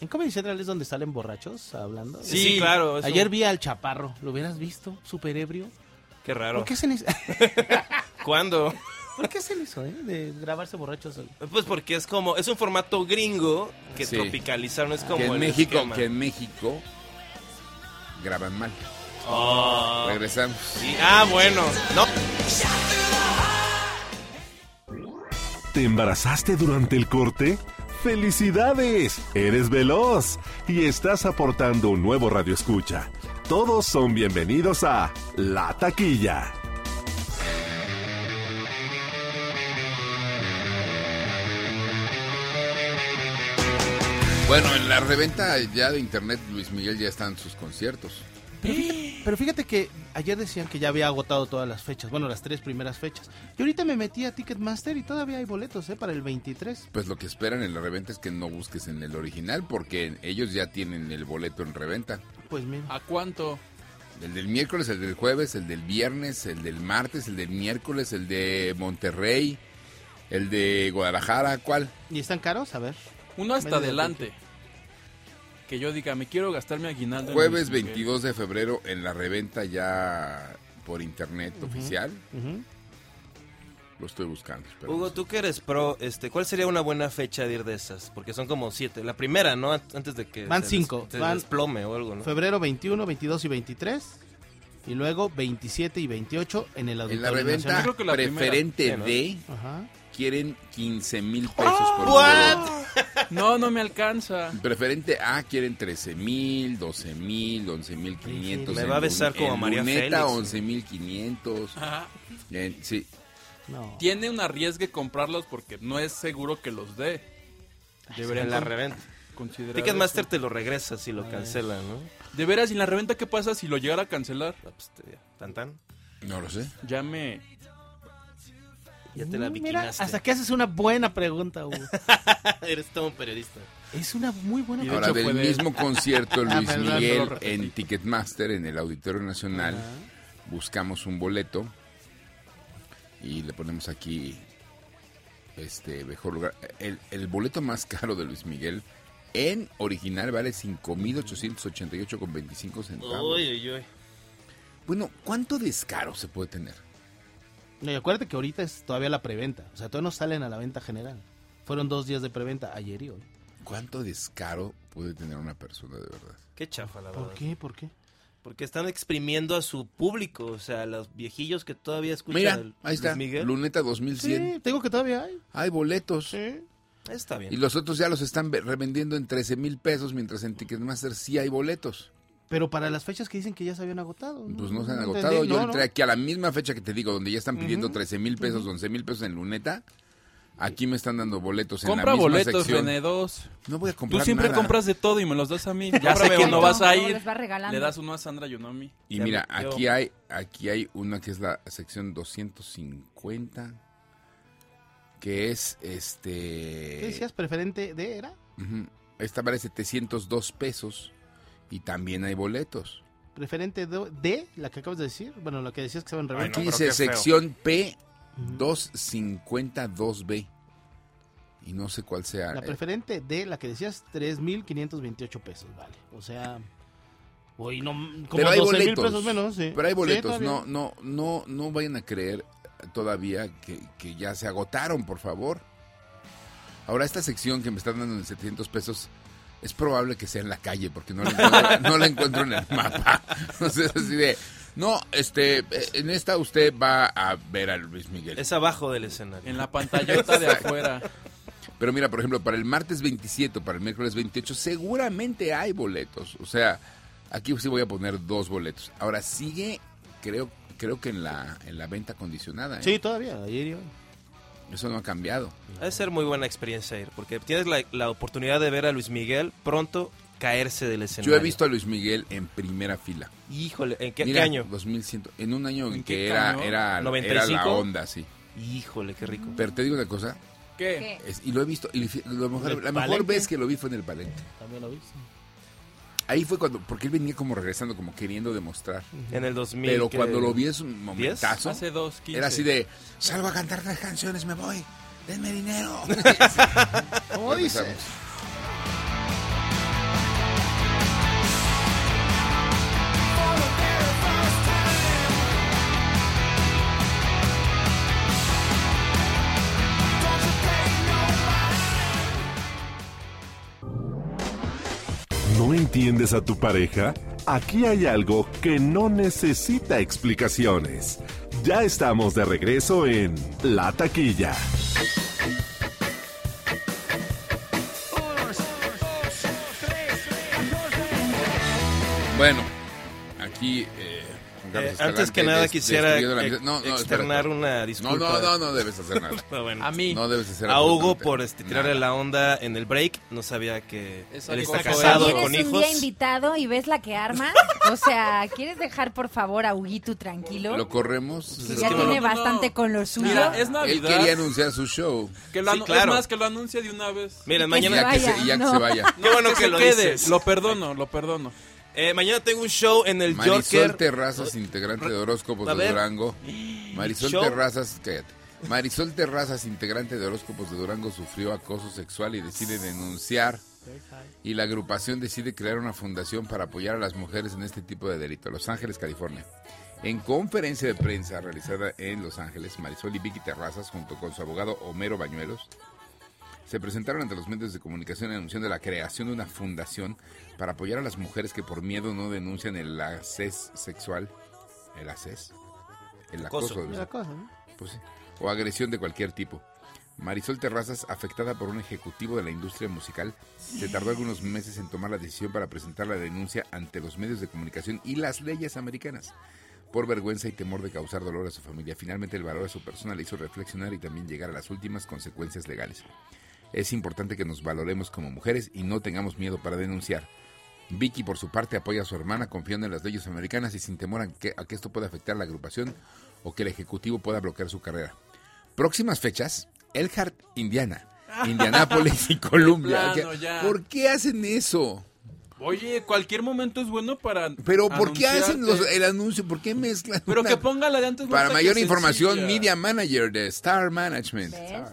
Speaker 6: ¿En Comedy Central es donde salen borrachos hablando?
Speaker 5: Sí, claro. eso-
Speaker 6: Ayer vi al Chaparro. ¿Lo hubieras visto? Súper ebrio.
Speaker 5: Qué raro.
Speaker 6: ¿Por qué hacen eso?
Speaker 5: ¿Cuándo?
Speaker 6: ¿Por qué hacen eso, eh? De grabarse borrachos.
Speaker 5: Pues porque es como, es un formato gringo que
Speaker 2: Sí.
Speaker 5: tropicalizaron, es como
Speaker 2: que en
Speaker 5: el
Speaker 2: México,
Speaker 5: esquema.
Speaker 2: que en México graban mal.
Speaker 5: Oh.
Speaker 2: Regresamos.
Speaker 5: Sí, Ah, bueno. No.
Speaker 1: ¿Te embarazaste durante el corte? ¡Felicidades! Eres veloz y estás aportando un nuevo radio escucha. Todos son bienvenidos a La Taquilla.
Speaker 2: Bueno, en la reventa ya de internet, Luis Miguel ya están sus conciertos.
Speaker 6: Pero fíjate, pero fíjate que ayer decían que ya había agotado todas las fechas. Bueno, las tres primeras fechas. Y ahorita me metí a Ticketmaster y todavía hay boletos, ¿eh? Para el 23.
Speaker 2: Pues lo que esperan en la reventa es que no busques en el original porque ellos ya tienen el boleto en reventa.
Speaker 6: Pues mira.
Speaker 7: ¿A cuánto?
Speaker 2: El del miércoles, el del jueves, el del viernes, el del martes, el del miércoles, el de Monterrey, el de Guadalajara, ¿cuál?
Speaker 6: ¿Y están caros? A ver.
Speaker 7: Uno hasta adelante. Que yo diga, me quiero gastar mi aguinaldo. en
Speaker 2: Jueves
Speaker 7: Luis Miguel.
Speaker 2: 22 de febrero en la reventa ya por internet
Speaker 6: Ujú.
Speaker 2: oficial.
Speaker 6: Ujú.
Speaker 2: Lo estoy buscando. espera.
Speaker 5: Hugo, tú que eres pro, este, ¿cuál sería una buena fecha de ir de esas? Porque son como siete. La primera, ¿no? An- Antes de que
Speaker 6: Van
Speaker 5: se
Speaker 6: cinco.
Speaker 5: des- se
Speaker 6: Van-
Speaker 5: desplome o algo, ¿no?
Speaker 6: Febrero 21, 22 y 23. Y luego 27 y 28 en el
Speaker 2: En
Speaker 6: Auditorio
Speaker 2: la reventa
Speaker 6: Nacional.
Speaker 7: creo que la
Speaker 2: preferente
Speaker 5: primera.
Speaker 2: de
Speaker 6: Ajá.
Speaker 2: Quieren 15 mil pesos por un
Speaker 5: What?
Speaker 2: boleto.
Speaker 7: No, no me alcanza.
Speaker 2: Preferente A quieren 13 mil, 12 mil, 11 mil 500.
Speaker 5: Me va a besar como
Speaker 2: en
Speaker 5: María Félix.
Speaker 2: 11 mil 500.
Speaker 7: Ajá.
Speaker 2: En- sí,
Speaker 6: No.
Speaker 7: Tiene un arriesgue comprarlos porque no es seguro que los dé. Deberían
Speaker 5: En la reventa. Ticketmaster te lo regresa si lo cancelan, ¿no?
Speaker 7: De veras, ¿y en la reventa qué pasa si lo llegara a cancelar?
Speaker 5: Ah, pues, te- tan tan.
Speaker 2: no lo sé.
Speaker 7: Ya me...
Speaker 5: Ya te la
Speaker 6: Mm,
Speaker 5: viquinaste.
Speaker 6: hasta que haces una buena pregunta, Hugo.
Speaker 5: Eres todo un periodista.
Speaker 6: es una muy buena
Speaker 7: de
Speaker 2: Ahora, del mismo concierto
Speaker 6: Ah,
Speaker 2: Luis Miguel en Ticketmaster, en el Auditorio Nacional, buscamos un boleto y le ponemos aquí este mejor lugar. El, el boleto más caro de Luis Miguel en original vale 5.888,25 centavos.
Speaker 5: Uy, uy, uy.
Speaker 2: Bueno, ¿cuánto descaro se puede tener?
Speaker 6: No, y acuérdate que ahorita es todavía la preventa. O sea, todavía no salen a la venta general. Fueron dos días de preventa, ayer y hoy.
Speaker 2: ¿Cuánto descaro puede tener una persona de verdad?
Speaker 5: Qué chafa, la
Speaker 6: ¿Por
Speaker 5: verdad.
Speaker 6: qué? ¿Por qué?
Speaker 5: Porque están exprimiendo a su público, o sea, los viejillos que todavía escuchan
Speaker 2: Mira,
Speaker 5: el-
Speaker 2: ahí está,
Speaker 5: Miguel.
Speaker 2: Luneta 2100.
Speaker 6: Sí, tengo que todavía hay.
Speaker 2: Hay boletos.
Speaker 5: Está bien.
Speaker 2: Y los otros ya los están ve- revendiendo en 13 mil pesos, mientras en Ticketmaster sí hay boletos.
Speaker 6: Pero para las fechas que dicen que ya se habían agotado. ¿no?
Speaker 2: Pues no se han agotado.
Speaker 6: entendí.
Speaker 2: Yo
Speaker 6: No,
Speaker 2: entré
Speaker 6: no.
Speaker 2: aquí a la misma fecha que te digo, donde ya están pidiendo
Speaker 6: Ujú.
Speaker 2: 13 mil pesos, 11 mil pesos en Luneta. Aquí me están dando boletos en
Speaker 7: Compra
Speaker 2: la misma
Speaker 7: boletos,
Speaker 2: sección.
Speaker 7: René, dos.
Speaker 2: No voy a comprar
Speaker 7: Tú siempre
Speaker 2: nada.
Speaker 7: compras de todo y me los das a mí. Ya sé que
Speaker 5: uno.
Speaker 7: no vas a ir.
Speaker 3: les va regalando.
Speaker 7: Le das uno a Sandra y uno a mí.
Speaker 2: Y
Speaker 5: Ya
Speaker 2: mira, aquí hay aquí hay una que es la sección 250, que es este...
Speaker 6: ¿Qué decías? ¿Preferente de era?
Speaker 2: Ujú. Esta vale 702 pesos y también hay boletos.
Speaker 6: ¿Preferente de, de la que acabas de decir? Bueno, lo que decías que estaba en reventa.
Speaker 2: Aquí dice sección P
Speaker 6: Ujú.
Speaker 2: 252B. y no sé cuál sea.
Speaker 6: La
Speaker 2: eh,
Speaker 6: preferente de la que decías, 3.528 pesos, vale. O sea, hoy no, como
Speaker 2: pero hay
Speaker 6: 12 mil
Speaker 2: boletos.
Speaker 6: pesos menos, sí.
Speaker 2: Pero hay boletos. no, no, no, no vayan a creer todavía que, que ya se agotaron, por favor. Ahora, esta sección que me están dando en 700 pesos es probable que sea en la calle porque no la encuentro, no la encuentro en el mapa. O sea, es así de. No, este, eh, en esta usted va a ver a Luis Miguel.
Speaker 5: Es abajo del escenario.
Speaker 7: En la pantallota de afuera.
Speaker 2: Pero mira, por ejemplo, para el martes 27 o para el miércoles 28 seguramente hay boletos. O sea, aquí sí voy a poner dos boletos. Ahora sigue, creo creo que en la en la venta condicionada. ¿eh?
Speaker 6: Sí, todavía, ayer y hoy.
Speaker 2: Eso no ha cambiado.
Speaker 5: Ha de ser muy buena experiencia ir, porque tienes la, la oportunidad de ver a Luis Miguel pronto caerse del
Speaker 2: Yo
Speaker 5: escenario.
Speaker 2: he visto a Luis Miguel en primera fila.
Speaker 5: Híjole, ¿en qué, año?
Speaker 2: 2100, en un año en,
Speaker 5: ¿En
Speaker 2: que era,
Speaker 5: año?
Speaker 2: era, era la
Speaker 5: 95?
Speaker 2: onda, sí.
Speaker 5: Híjole, qué rico.
Speaker 2: Pero te digo una cosa.
Speaker 7: ¿Qué?
Speaker 2: Es- y lo he visto, y lo mejor-
Speaker 6: ¿El
Speaker 2: la mejor vez que lo vi fue en el Palenque.
Speaker 6: También lo viste.
Speaker 2: Ahí fue cuando, porque él venía como regresando, como queriendo demostrar.
Speaker 5: En el 2000.
Speaker 2: Pero cuando lo vi es un momentazo.
Speaker 7: Hace dos, quince.
Speaker 2: Era así de, salgo a cantar tres canciones, me voy, denme dinero.
Speaker 6: ¿Cómo dices?
Speaker 1: Entiendes a tu pareja? Aquí hay algo que no necesita explicaciones. Ya estamos de regreso en La Taquilla.
Speaker 2: Bueno, aquí eh,
Speaker 5: antes que nada
Speaker 2: des-
Speaker 5: quisiera.
Speaker 2: No, no,
Speaker 5: externar una disculpa.
Speaker 2: No, no, no, no debes hacer nada.
Speaker 5: No, bueno.
Speaker 7: A mí.
Speaker 2: No debes hacer
Speaker 5: A Hugo por este, tirarle
Speaker 2: nada.
Speaker 5: la onda en el break. No sabía que
Speaker 7: Esa
Speaker 5: él está casado
Speaker 7: era.
Speaker 5: con
Speaker 3: ¿Tienes un
Speaker 5: hijos.
Speaker 3: día invitado y ves la que armas? O sea, ¿quieres dejar por favor a Huguito tranquilo?
Speaker 2: Lo corremos.
Speaker 3: Que
Speaker 5: Es
Speaker 3: ya tiene bastante con lo suyo.
Speaker 7: Mira, es
Speaker 2: Él
Speaker 7: Navidad.
Speaker 2: quería anunciar su show.
Speaker 7: que lo
Speaker 5: Sí, claro.
Speaker 7: Es más, que lo anuncie de una vez.
Speaker 5: Miren, mañana,
Speaker 2: ya, que,
Speaker 3: vaya,
Speaker 2: se, y ya que
Speaker 3: no.
Speaker 2: se vaya.
Speaker 5: Qué bueno que
Speaker 7: se
Speaker 5: lo
Speaker 7: quede.
Speaker 5: dices.
Speaker 7: Lo perdono, lo perdono.
Speaker 5: Eh, mañana tengo un show en el
Speaker 2: Marisol. Terrazas, integrante de Horóscopos de. Durango. Marisol
Speaker 5: show?
Speaker 2: Terrazas, cállate. Marisol Terrazas, integrante de Horóscopos de Durango, sufrió acoso sexual y decide denunciar. Y la agrupación decide crear una fundación para apoyar a las mujeres en este tipo de delito. Los Ángeles, California. En conferencia de prensa realizada en Los Ángeles, Marisol y Vicky Terrazas, junto con su abogado Homero Bañuelos, se presentaron ante los medios de comunicación anunciando la creación de una fundación para apoyar a las mujeres que por miedo no denuncian el acceso sexual, el acceso, el acoso,
Speaker 5: Acoso.
Speaker 6: ¿no?
Speaker 2: Pues o agresión de cualquier tipo. Marisol Terrazas, afectada por un ejecutivo de la industria musical, se tardó algunos meses en tomar la decisión para presentar la denuncia ante los medios de comunicación y las leyes americanas. Por vergüenza y temor de causar dolor a su familia, finalmente el valor de su persona le hizo reflexionar y también llegar a las últimas consecuencias legales. Es importante que nos valoremos como mujeres y no tengamos miedo para denunciar. Vicky, por su parte, apoya a su hermana confiando en las leyes americanas y sin temor a que, a que esto pueda afectar a la agrupación o que el ejecutivo pueda bloquear su carrera. Próximas fechas, Elkhart, Indiana, Indianápolis y Columbia.
Speaker 7: plano, ya.
Speaker 2: ¿Por qué hacen eso?
Speaker 7: Oye, cualquier momento es bueno para.
Speaker 2: Pero ¿por qué hacen los- el anuncio? ¿Por qué mezclan?
Speaker 7: Pero
Speaker 2: una-
Speaker 7: que ponga la de antes.
Speaker 2: Para mayor información,
Speaker 7: sencilla.
Speaker 2: Media Manager de Star Management.
Speaker 3: ¿Ves?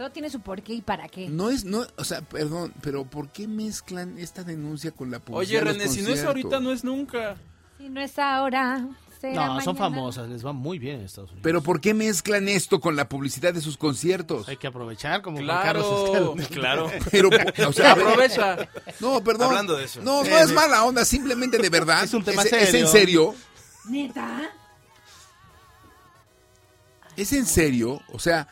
Speaker 3: Todo tiene su porqué y para qué.
Speaker 2: No es, no, o sea, perdón, pero ¿por qué mezclan esta denuncia con la
Speaker 7: Oye,
Speaker 2: publicidad? de los
Speaker 7: René, si no es ahorita, no es nunca.
Speaker 3: Si no es ahora,
Speaker 6: No, son famosas, les va muy bien en Estados Unidos.
Speaker 2: Pero ¿por qué mezclan esto con la publicidad de sus conciertos?
Speaker 6: Hay que aprovechar como
Speaker 7: Claro.
Speaker 5: Claro.
Speaker 2: Pero, o sea,
Speaker 7: Aprovecha.
Speaker 2: no, perdón.
Speaker 5: Hablando de eso.
Speaker 2: No, no es mala onda, simplemente de verdad.
Speaker 6: Es un tema
Speaker 2: es, es en
Speaker 6: serio.
Speaker 2: serio.
Speaker 3: ¿Neta?
Speaker 2: Es en serio. O sea,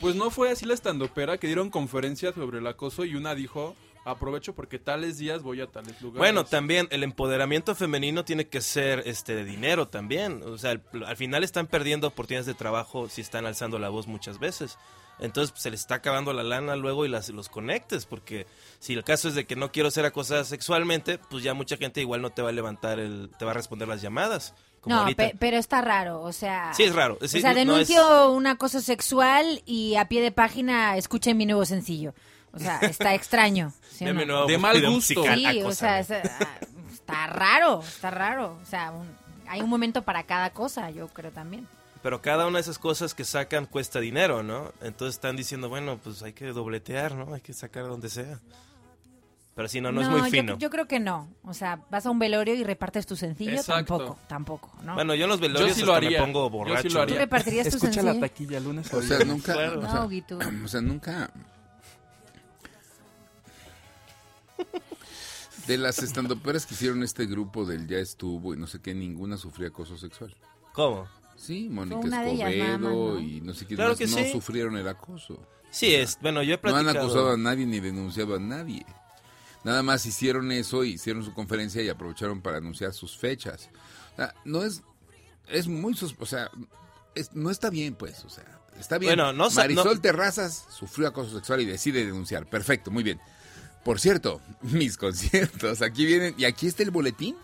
Speaker 7: Pues no fue así la estandopera que dieron conferencias sobre el acoso y una dijo, aprovecho porque tales días voy a tales lugares.
Speaker 5: Bueno, también el empoderamiento femenino tiene que ser este de dinero también. O sea, al final están perdiendo oportunidades de trabajo si están alzando la voz muchas veces. Entonces pues, se les está acabando la lana luego y las, los conectes, porque si el caso es de que no quiero ser acosada sexualmente, pues ya mucha gente igual no te va a levantar el, te va a responder las llamadas. Como
Speaker 3: No, pe- pero está raro, o sea...
Speaker 5: Sí, es raro. Sí,
Speaker 3: o sea,
Speaker 5: no- no es-
Speaker 3: denuncio un acoso sexual y a pie de página escuchen mi nuevo sencillo. O sea, está extraño. ¿sí
Speaker 5: de,
Speaker 3: no?
Speaker 7: mal gusto.
Speaker 5: musical,
Speaker 3: Sí, o
Speaker 5: Acósame.
Speaker 3: sea, es- ah, está raro, está raro. O sea, un- hay un momento para cada cosa, yo creo también.
Speaker 5: Pero cada una de esas cosas que sacan cuesta dinero, ¿no? Entonces están diciendo, bueno, pues hay que dobletear, ¿no? Hay que sacar donde sea. Pero si no, no, es muy fino.
Speaker 3: Yo, creo que no. O sea, vas a un velorio y repartes tu sencillo,
Speaker 7: Exacto.
Speaker 3: tampoco, tampoco, ¿no?
Speaker 5: Bueno, yo en los velorios
Speaker 7: Yo sí lo haría.
Speaker 5: me pongo
Speaker 7: Yo sí lo haría.
Speaker 3: ¿Tú repartirías tu
Speaker 7: Escucha la
Speaker 3: sencillo?
Speaker 7: taquilla lunes
Speaker 2: O sea, nunca.
Speaker 5: Claro.
Speaker 2: O sea,
Speaker 3: No, Guito.
Speaker 2: o sea, nunca. De las estandoperas que hicieron este grupo del ya estuvo y no sé qué, ninguna sufría acoso sexual.
Speaker 5: ¿Cómo?
Speaker 2: Sí, Mónica Escobedo
Speaker 3: ¿no?
Speaker 2: y no sé quién
Speaker 5: Claro
Speaker 2: más
Speaker 5: que
Speaker 2: no
Speaker 5: sí.
Speaker 2: sufrieron el acoso.
Speaker 5: Sí, es, bueno, yo he
Speaker 2: No
Speaker 5: platicado...
Speaker 2: han acusado a nadie ni denunciado a nadie. Nada más hicieron eso, hicieron su conferencia y aprovecharon para anunciar sus fechas. O sea, no es, es muy, o sea, es- no está bien, pues, o sea, está bien.
Speaker 5: Bueno, no
Speaker 2: Marisol
Speaker 5: no-
Speaker 2: Terrazas sufrió acoso sexual y decide denunciar. Perfecto, muy bien. Por cierto, mis conciertos, aquí vienen, y aquí está el boletín.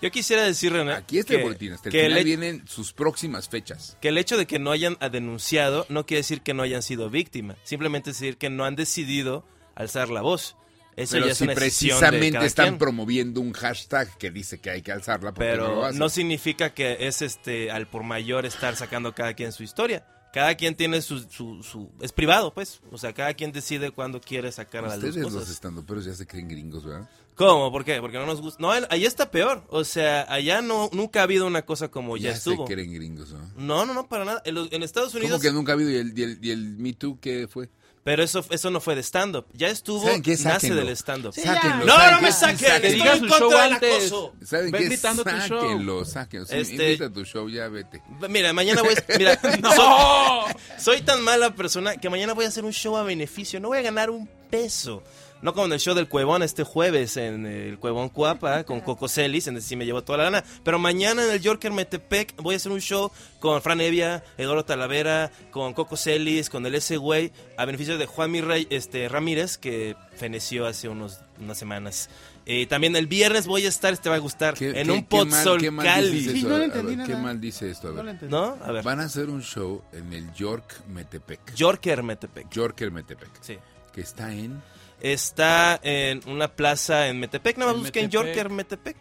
Speaker 5: Yo quisiera decir, René,
Speaker 2: Aquí está
Speaker 5: que,
Speaker 2: el boletín, hasta el
Speaker 5: que
Speaker 2: final
Speaker 5: el, he-
Speaker 2: vienen sus próximas fechas.
Speaker 5: que el hecho de que no hayan ah, denunciado no quiere decir que no hayan sido víctimas. Simplemente es decir que no han decidido alzar la voz. Eso
Speaker 2: Pero
Speaker 5: ya es
Speaker 2: si
Speaker 5: una decisión de
Speaker 2: precisamente están
Speaker 5: quien.
Speaker 2: promoviendo un hashtag que dice que hay que alzarla, porque no lo
Speaker 5: pero
Speaker 2: hacen?
Speaker 5: no significa que es este al por mayor estar sacando cada quien su historia. Cada quien tiene su, su, su- es privado, pues. O sea, cada quien decide cuándo quiere sacar a la luz
Speaker 2: Ustedes los estandoperos ya se creen gringos, ¿verdad?
Speaker 5: ¿Cómo? ¿Por qué? Porque no nos gusta. No, allá está peor. O sea, allá no nunca ha habido una cosa como ya,
Speaker 2: ya
Speaker 5: estuvo.
Speaker 2: se creen gringos, ¿no?
Speaker 5: No, no, no, para nada. En, los- en Estados Unidos.
Speaker 2: ¿Cómo que nunca ha habido? ¿Y el, y el, y el Me Too qué fue?
Speaker 5: Pero eso, eso no fue de stand-up. Ya estuvo,
Speaker 2: ¿Saben qué?
Speaker 5: nace
Speaker 2: Sáquenlo.
Speaker 5: del stand-up.
Speaker 2: Sáquenlo,
Speaker 5: no,
Speaker 2: ¿saben
Speaker 5: no me
Speaker 2: Sí,
Speaker 5: saquen.
Speaker 2: sáquenlo.
Speaker 5: Estoy
Speaker 7: Diga
Speaker 5: en
Speaker 7: su
Speaker 5: contra
Speaker 7: show
Speaker 5: del
Speaker 7: antes.
Speaker 5: acoso.
Speaker 2: ¿Saben qué?
Speaker 7: gritando tu show.
Speaker 2: Sáquenlo, sáquenlo. Sí,
Speaker 5: Este-
Speaker 2: Invita a tu show, ya vete.
Speaker 5: Mira, mañana voy a... Mira, soy, soy tan mala persona que mañana voy a hacer un show a beneficio. No voy a ganar un peso. No como en el show del Cuevón este jueves en el Cuevón Cuapa con Coco Celis, en el sí me llevo toda la lana. Pero mañana en el Yorker Metepec voy a hacer un show con Fran Evia, Eduardo Talavera, con Coco Celis, con el ese güey, a beneficio de Juan Mirrey, este, Ramírez, que feneció hace unos, unas semanas. Eh, también el viernes voy a estar, te va a gustar,
Speaker 2: ¿Qué-
Speaker 5: en
Speaker 2: qué-
Speaker 5: un
Speaker 2: mal-
Speaker 5: Potsol
Speaker 2: mal
Speaker 5: Cali.
Speaker 2: eso?
Speaker 6: no
Speaker 2: ver, ¿Qué mal dice esto? A
Speaker 6: No
Speaker 2: ver.
Speaker 6: lo entendí.
Speaker 5: ¿No? A ver.
Speaker 2: Van a hacer un show en el York Metepec.
Speaker 5: Yorker Metepec.
Speaker 2: Yorker Metepec.
Speaker 5: Sí.
Speaker 2: Que está en...
Speaker 5: Está en una plaza en Metepec. Nada más
Speaker 7: En
Speaker 5: busquen. Yorker Metepec.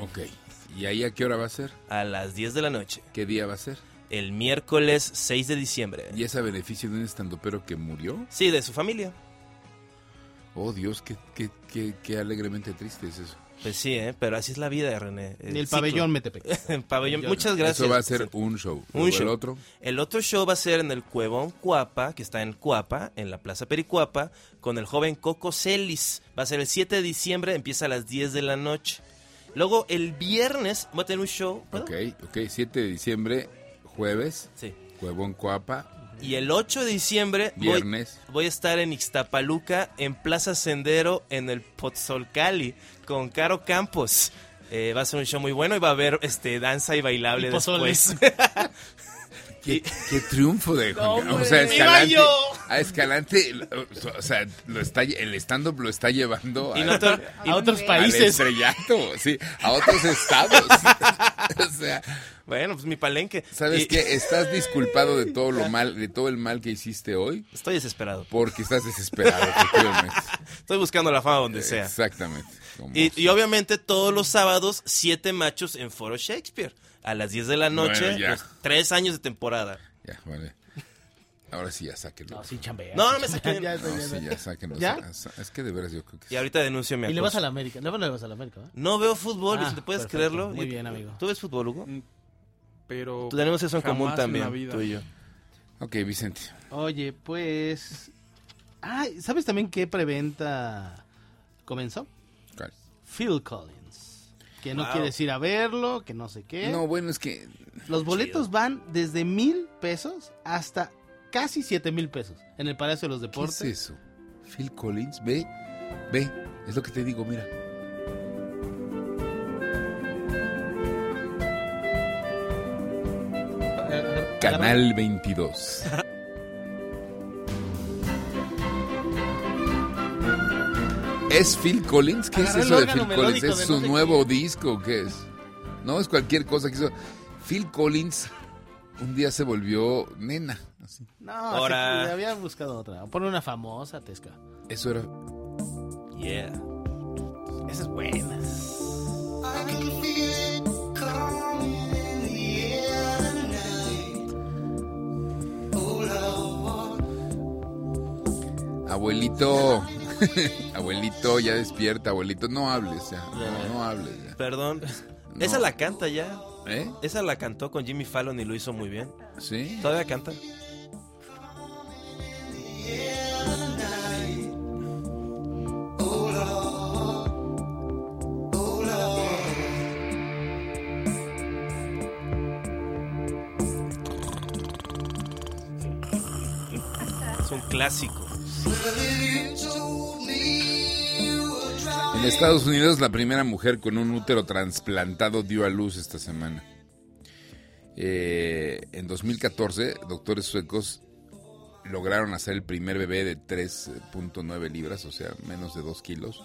Speaker 2: Ok. ¿Y ahí a qué hora va a ser?
Speaker 5: A las 10 de la noche.
Speaker 2: ¿Qué día va a ser?
Speaker 5: El miércoles 6 de diciembre.
Speaker 2: ¿Y es a beneficio de un estandopero que murió?
Speaker 5: Sí, de su familia.
Speaker 2: Oh, Dios, qué, qué, qué, qué alegremente triste es eso.
Speaker 5: Pues sí, ¿eh? pero así es la vida, René.
Speaker 6: En el
Speaker 5: ciclo.
Speaker 6: pabellón Metepec.
Speaker 5: El pabellón. Muchas gracias.
Speaker 2: Eso va a ser un show.
Speaker 5: Un show.
Speaker 2: el otro.
Speaker 5: El otro show va a ser en el Cuevón Cuapa, que está en Cuapa, en la Plaza Pericuapa, con el joven Coco Celis. Va a ser el 7 de diciembre, empieza a las 10 de la noche. Luego el viernes va a tener un show. ¿puedo?
Speaker 2: Ok, ok. 7 de diciembre, jueves.
Speaker 5: Sí.
Speaker 2: Huevón Coapa.
Speaker 5: Y el 8 de diciembre voy,
Speaker 2: Viernes.
Speaker 5: voy a estar en Ixtapaluca, en Plaza Sendero, en el Potzolcali, con Caro Campos. Eh, va a ser un show muy bueno y va a haber este danza y bailable
Speaker 6: Y
Speaker 5: después.
Speaker 2: Qué, qué triunfo de Juan Carlos. O sea,
Speaker 5: ¡Mi
Speaker 2: Escalante.
Speaker 5: gallo!
Speaker 2: A Escalante, o sea, lo está, el stand-up lo está llevando
Speaker 5: Y
Speaker 2: a,
Speaker 5: no te- y-
Speaker 6: A otros
Speaker 2: al
Speaker 6: países.
Speaker 2: estrellato, sí, a otros estados. o sea,
Speaker 5: bueno, pues mi palenque.
Speaker 2: ¿sabes
Speaker 5: Y-
Speaker 2: qué? Estás disculpado de todo lo mal, de todo el mal que hiciste hoy,
Speaker 5: Estoy desesperado.
Speaker 2: porque estás desesperado, efectivamente.
Speaker 5: Estoy buscando la fama donde sea.
Speaker 2: Exactamente.
Speaker 5: Y, y obviamente todos los sábados, siete machos en Foro Shakespeare. A las 10 de la noche,
Speaker 2: Bueno,
Speaker 5: los tres años de temporada.
Speaker 2: Ya, vale. Ahora sí, ya sáquenlo.
Speaker 6: No, sí, chambea.
Speaker 5: No, no me saquen.
Speaker 6: Ya,
Speaker 2: No,
Speaker 6: ya,
Speaker 2: sí,
Speaker 6: ya.
Speaker 2: ya sáquenlo.
Speaker 6: ¿Ya?
Speaker 2: Es que de veras yo creo que
Speaker 5: Y
Speaker 2: sí.
Speaker 5: ahorita denuncio mi
Speaker 6: Y le vas
Speaker 5: acoso.
Speaker 6: a la América. Luego le vas a la América, ¿va?
Speaker 5: No veo fútbol,
Speaker 6: Ah,
Speaker 5: ¿te puedes
Speaker 6: perfecto.
Speaker 5: creerlo?
Speaker 6: Muy
Speaker 5: Y-
Speaker 6: bien, amigo.
Speaker 5: ¿Tú ves fútbol, Hugo?
Speaker 7: Pero
Speaker 5: Tú tenemos eso en común
Speaker 7: en
Speaker 5: también,
Speaker 7: vida.
Speaker 5: tú y yo.
Speaker 2: Ok, Vicente.
Speaker 6: Oye, pues... Ah, ¿sabes también qué preventa comenzó?
Speaker 2: ¿cuál?
Speaker 6: Phil Collins. Que no
Speaker 5: Wow.
Speaker 6: quieres ir a verlo, que no sé qué.
Speaker 2: No, bueno, es que
Speaker 6: Los boletos van desde mil pesos hasta casi siete mil pesos en el Palacio de los
Speaker 2: ¿Qué
Speaker 6: Deportes.
Speaker 2: es eso? Phil Collins, ve, ve, es lo que te digo, mira. Canal 22. ¿Es Phil Collins? ¿Qué es eso de Phil Collins? ¿Es su nuevo disco? ¿Qué es? No, es cualquier cosa que hizo. Phil Collins un día se volvió nena.
Speaker 6: No,
Speaker 5: Ahora...
Speaker 6: había buscado otra. Pon una famosa, Tesca.
Speaker 2: Eso era.
Speaker 5: Yeah.
Speaker 6: Esa es buena.
Speaker 2: Abuelito. abuelito, ya despierta, abuelito, no hables ya, no, no hables ya.
Speaker 5: Perdón.
Speaker 2: No.
Speaker 5: Esa la canta ya.
Speaker 2: ¿Eh?
Speaker 5: Esa la cantó con Jimmy Fallon y lo hizo muy bien.
Speaker 2: ¿Sí?
Speaker 5: ¿Todavía canta? Es un clásico.
Speaker 2: En Estados Unidos, la primera mujer con un útero trasplantado dio a luz esta semana. Eh, en 2014, doctores suecos lograron hacer el primer bebé de 3.9 libras, o sea, menos de 2 kilos.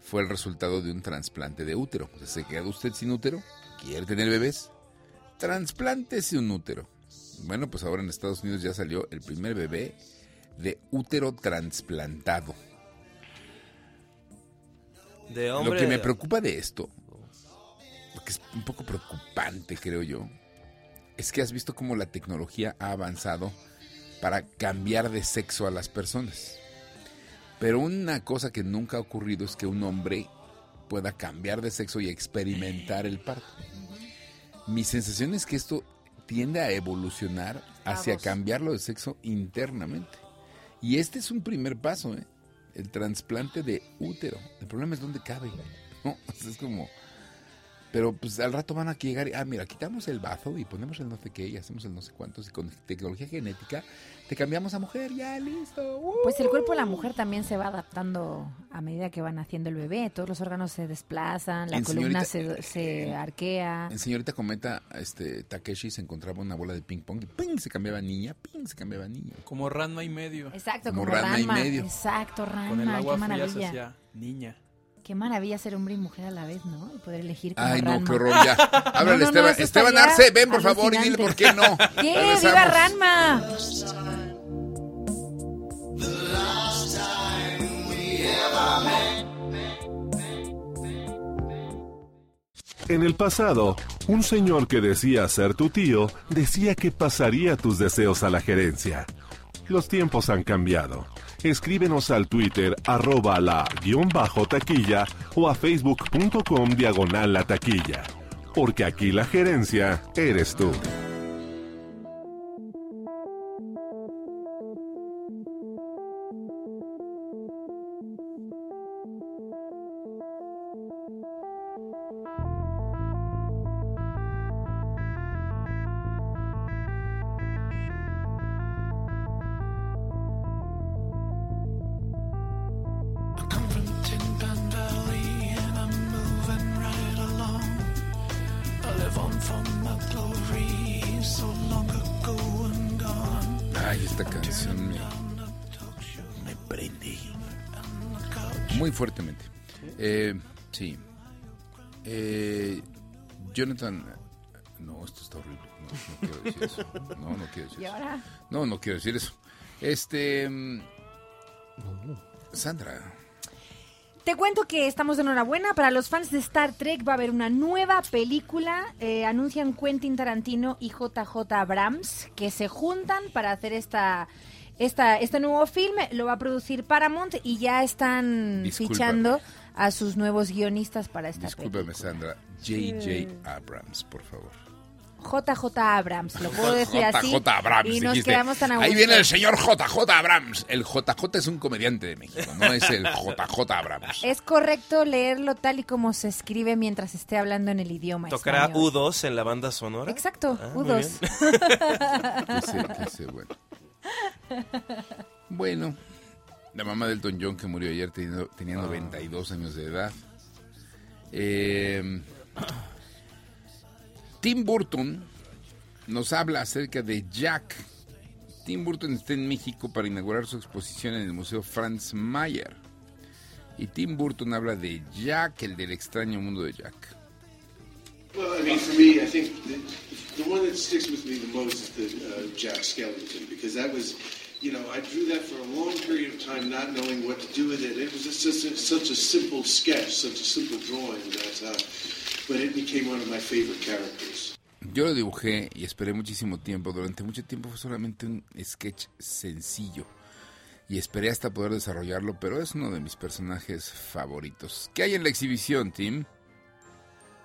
Speaker 2: Fue el resultado de un trasplante de útero. O ¿Se queda usted sin útero? ¿Quiere tener bebés? Transplántese un útero. Bueno, pues ahora en Estados Unidos ya salió el primer bebé de útero trasplantado.
Speaker 5: De
Speaker 2: Lo que me preocupa de esto, que es un poco preocupante, creo yo, es que has visto cómo la tecnología ha avanzado para cambiar de sexo a las personas. Pero una cosa que nunca ha ocurrido es que un hombre pueda cambiar de sexo y experimentar el parto. Mi sensación es que esto tiende a evolucionar hacia cambiarlo de sexo internamente. Y este es un primer paso, ¿eh? El trasplante de útero. El problema es dónde cabe. ¿no? Es como... Pero pues al rato van a llegar y, ah, mira, quitamos el bazo y ponemos el no sé qué y hacemos el no sé cuántos y con tecnología genética te cambiamos a mujer, ya listo. ¡uh!
Speaker 3: Pues el cuerpo de la mujer también se va adaptando a medida que van haciendo el bebé. Todos los órganos se desplazan, la
Speaker 2: En
Speaker 3: columna
Speaker 2: señorita-
Speaker 3: se, se arquea.
Speaker 2: En señorita comenta, este, Takeshi se encontraba una bola de ping pong y ¡ping! se cambiaba niña, ¡ping! se cambiaba niña.
Speaker 7: Como Ranma y medio.
Speaker 3: Exacto,
Speaker 2: Como
Speaker 3: como,
Speaker 2: rana y
Speaker 3: Ranma.
Speaker 2: medio.
Speaker 3: Exacto, Ranma.
Speaker 7: Con el agua
Speaker 3: qué
Speaker 7: fría se
Speaker 3: maravilla.
Speaker 7: hacía niña.
Speaker 3: Qué maravilla ser hombre y mujer a la vez, ¿no? Y poder elegir como
Speaker 2: Ay, no,
Speaker 3: Ranma.
Speaker 2: qué horror, ya. Háblale,
Speaker 3: No, no, no,
Speaker 2: Esteban. Arce, ven por favor y dile por qué no.
Speaker 3: ¿Qué? ¡Viva. Ranma!
Speaker 1: En el pasado, un señor que decía ser tu tío decía que pasaría tus deseos a la gerencia. Los tiempos han cambiado. Escríbenos al Twitter arroba la guion bajo taquilla o a facebook.com diagonal la taquilla. Porque aquí la gerencia eres tú.
Speaker 2: Ay, esta canción me, me prende. Muy fuertemente. Eh, sí. Eh, Jonathan. No, esto está horrible. No, no quiero decir eso. No, no quiero decir
Speaker 3: ¿Y
Speaker 2: eso.
Speaker 3: ahora?
Speaker 2: No, no quiero decir eso. Este. mm, Sandra.
Speaker 3: Te cuento que estamos de enhorabuena. Para los fans de Star Trek va a haber una nueva película. Eh, anuncian Quentin Tarantino y JJ Abrams que se juntan para hacer esta, esta, este nuevo film. Lo va a producir Paramount y ya están
Speaker 2: Discúlpame.
Speaker 3: fichando a sus nuevos guionistas para esta
Speaker 2: Discúlpame, Sandra. J.J. Abrams, por favor.
Speaker 3: JJ Abrams, lo puedo decir así.
Speaker 2: JJ Abrams.
Speaker 3: y nos
Speaker 2: dijiste.
Speaker 3: quedamos tan a
Speaker 2: Ahí viene el señor JJ Abrams. El JJ es un comediante de México, no es el JJ Abrams.
Speaker 3: Es correcto leerlo tal y como se escribe mientras esté hablando en el idioma
Speaker 5: ¿Tocará
Speaker 3: español.
Speaker 5: U2 en la banda sonora?
Speaker 3: Exacto,
Speaker 5: Ah, muy
Speaker 3: U2.
Speaker 2: Que sé, que sé, bueno. Bueno, la mamá del Elton John que murió ayer teniendo, tenía 92 años de edad. Eh, Tim Burton nos habla acerca de Jack. Tim Burton está en México para inaugurar su exposición en el Museo Franz Mayer. Y Tim Burton habla de Jack, el del extraño mundo de Jack.
Speaker 12: Well, I mean, for me, I think the, the one that sticks with me the most is the uh, Jack Skellington because that was, you know, I drew that for a long period of time, not knowing what to do with it. It was just, just such a simple sketch, such a simple drawing that, uh, but it became one of my favorite characters.
Speaker 2: Yo lo dibujé y esperé muchísimo tiempo. Durante mucho tiempo fue solamente un sketch sencillo. y esperé hasta poder desarrollarlo, pero es uno de mis personajes favoritos. ¿Qué hay en la exhibición, Tim?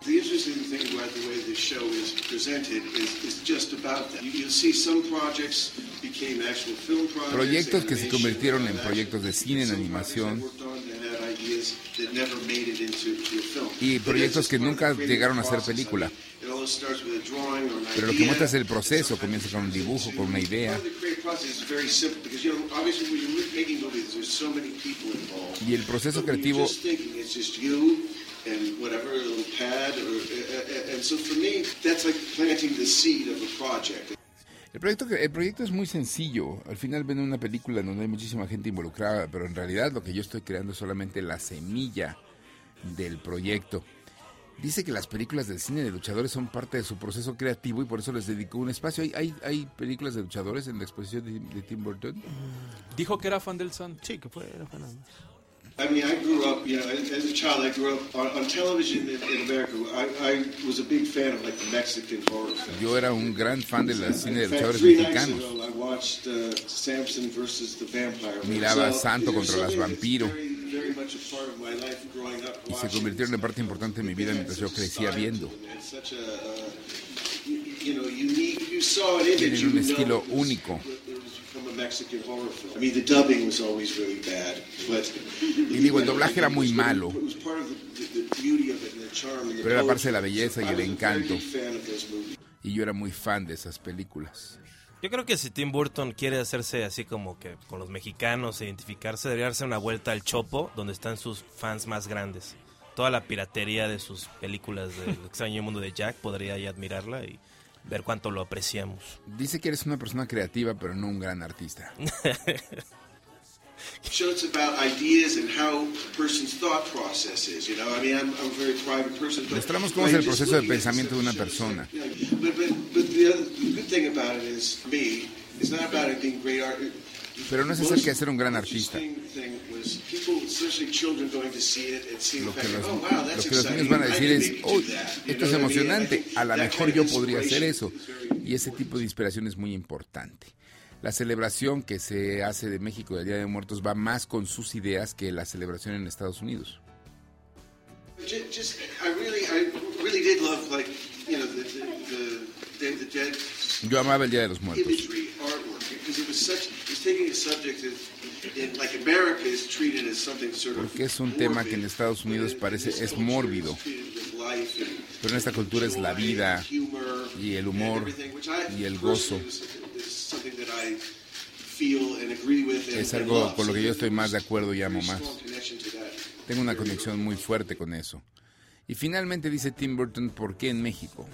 Speaker 12: The interesting thing about the way the show is presented is, is just about that. You, you'll see some projects became actual film projects.
Speaker 2: Proyectos que se convirtieron en proyectos de cine, en animación, y proyectos que nunca llegaron a ser película. Pero lo que muestra es el proceso, comienza con un dibujo, con una idea, y el proceso creativo
Speaker 12: you're just thinking, it's just you and whatever, a little pad. Or, and so for me, that's like planting the seed of a project.
Speaker 2: El proyecto, el proyecto es muy sencillo. Al final ven una película donde hay muchísima gente involucrada, pero en realidad lo que yo estoy creando es solamente la semilla del proyecto. Dice que las películas del cine de luchadores son parte de su proceso creativo y por eso les dedicó un espacio. ¿Hay, hay, hay películas de luchadores en la exposición de, de Tim Burton?
Speaker 7: Dijo que era fan del San.
Speaker 6: Sí, que fue, era fan.
Speaker 12: I mean, I grew up, you know, as, a child, I grew up on, on television in, in America. I, I was a big fan of like the Mexican horror film.
Speaker 2: Yo era un gran fan cine de luchadores
Speaker 12: three nights
Speaker 2: mexicanos.
Speaker 12: ago, I watched uh, Samson versus the Vampire.
Speaker 2: Miraba
Speaker 12: So,
Speaker 2: Santo contra las
Speaker 12: something that's
Speaker 2: vampiro.
Speaker 12: very, very much a part of my life growing up
Speaker 2: Y se convirtieron en parte importante de mi vida mientras yo crecía viendo. Tienen un estilo único. Y digo, el doblaje era muy malo.
Speaker 12: it was part of the, the, the beauty of it and the charm and the
Speaker 2: Pero era parte de la belleza y el encanto. Y yo era muy fan de esas películas.
Speaker 5: Yo creo que si Tim Burton quiere hacerse así como que con los mexicanos, e identificarse, debería darse una vuelta al Chopo, donde están sus fans más grandes. Toda la piratería de sus películas del extraño mundo de Jack podría ahí admirarla y ver cuánto lo apreciamos.
Speaker 2: Dice que eres una persona creativa, pero no un gran artista.
Speaker 12: show it's about ideas and how a person's thought process is. You know, I mean, I'm, I'm a very private person. But
Speaker 2: Mostramos cómo es el proceso de pensamiento de una persona.
Speaker 12: But, but, but the, other, the good thing about it is, for me, it's not about it being great art.
Speaker 2: Pero no es acerca de ser un gran artista. Lo que los,
Speaker 12: oh
Speaker 2: lo que los niños van a decir es, oh,
Speaker 12: that." You
Speaker 2: esto es emocionante, a lo mejor yo podría hacer eso. Y ese tipo de inspiración es muy importante. La celebración que se hace de México del Día de Muertos va más con sus ideas que la celebración en Estados Unidos. Yo amaba el Día de los Muertos.
Speaker 12: Imagery, artwork, because it was such, it's taking a subject that, in, like America is treated as something sort of
Speaker 2: Porque es un tema que en Estados Unidos parece es mórbido. Pero en esta cultura es la vida y el humor y el gozo. Es algo con lo que yo estoy más de acuerdo y amo más. Tengo una conexión muy fuerte con eso. Y finalmente dice Tim Burton, ¿por qué en México?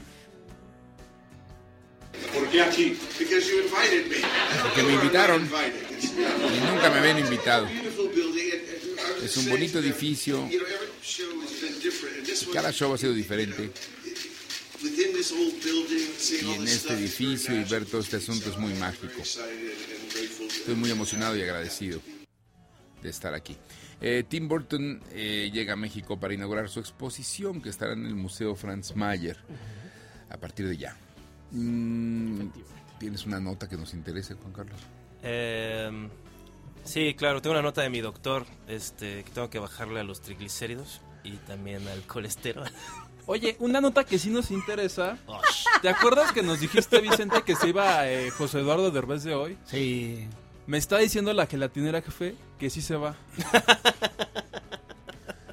Speaker 12: ¿Por qué aquí? Because you invited me.
Speaker 2: Porque me invitaron y nunca me habían invitado. Es un bonito edificio. Cada show ha sido diferente. Y en este edificio y ver todo este asunto es muy mágico. Estoy muy emocionado y agradecido de estar aquí. Eh, Tim Burton eh, llega a México para inaugurar su exposición que estará en el Museo Franz Mayer a partir de ya. Mm, ¿Tienes una nota que nos interese, Juan Carlos?
Speaker 5: Eh, sí, claro, tengo una nota de mi doctor este, que tengo que bajarle a los triglicéridos y también al colesterol.
Speaker 7: Oye, una nota que sí nos interesa. ¿Te acuerdas que nos dijiste, Vicente, que se iba eh, José Eduardo Derbez de hoy?
Speaker 6: Sí.
Speaker 7: Me está diciendo la gelatinera jefe que sí se va.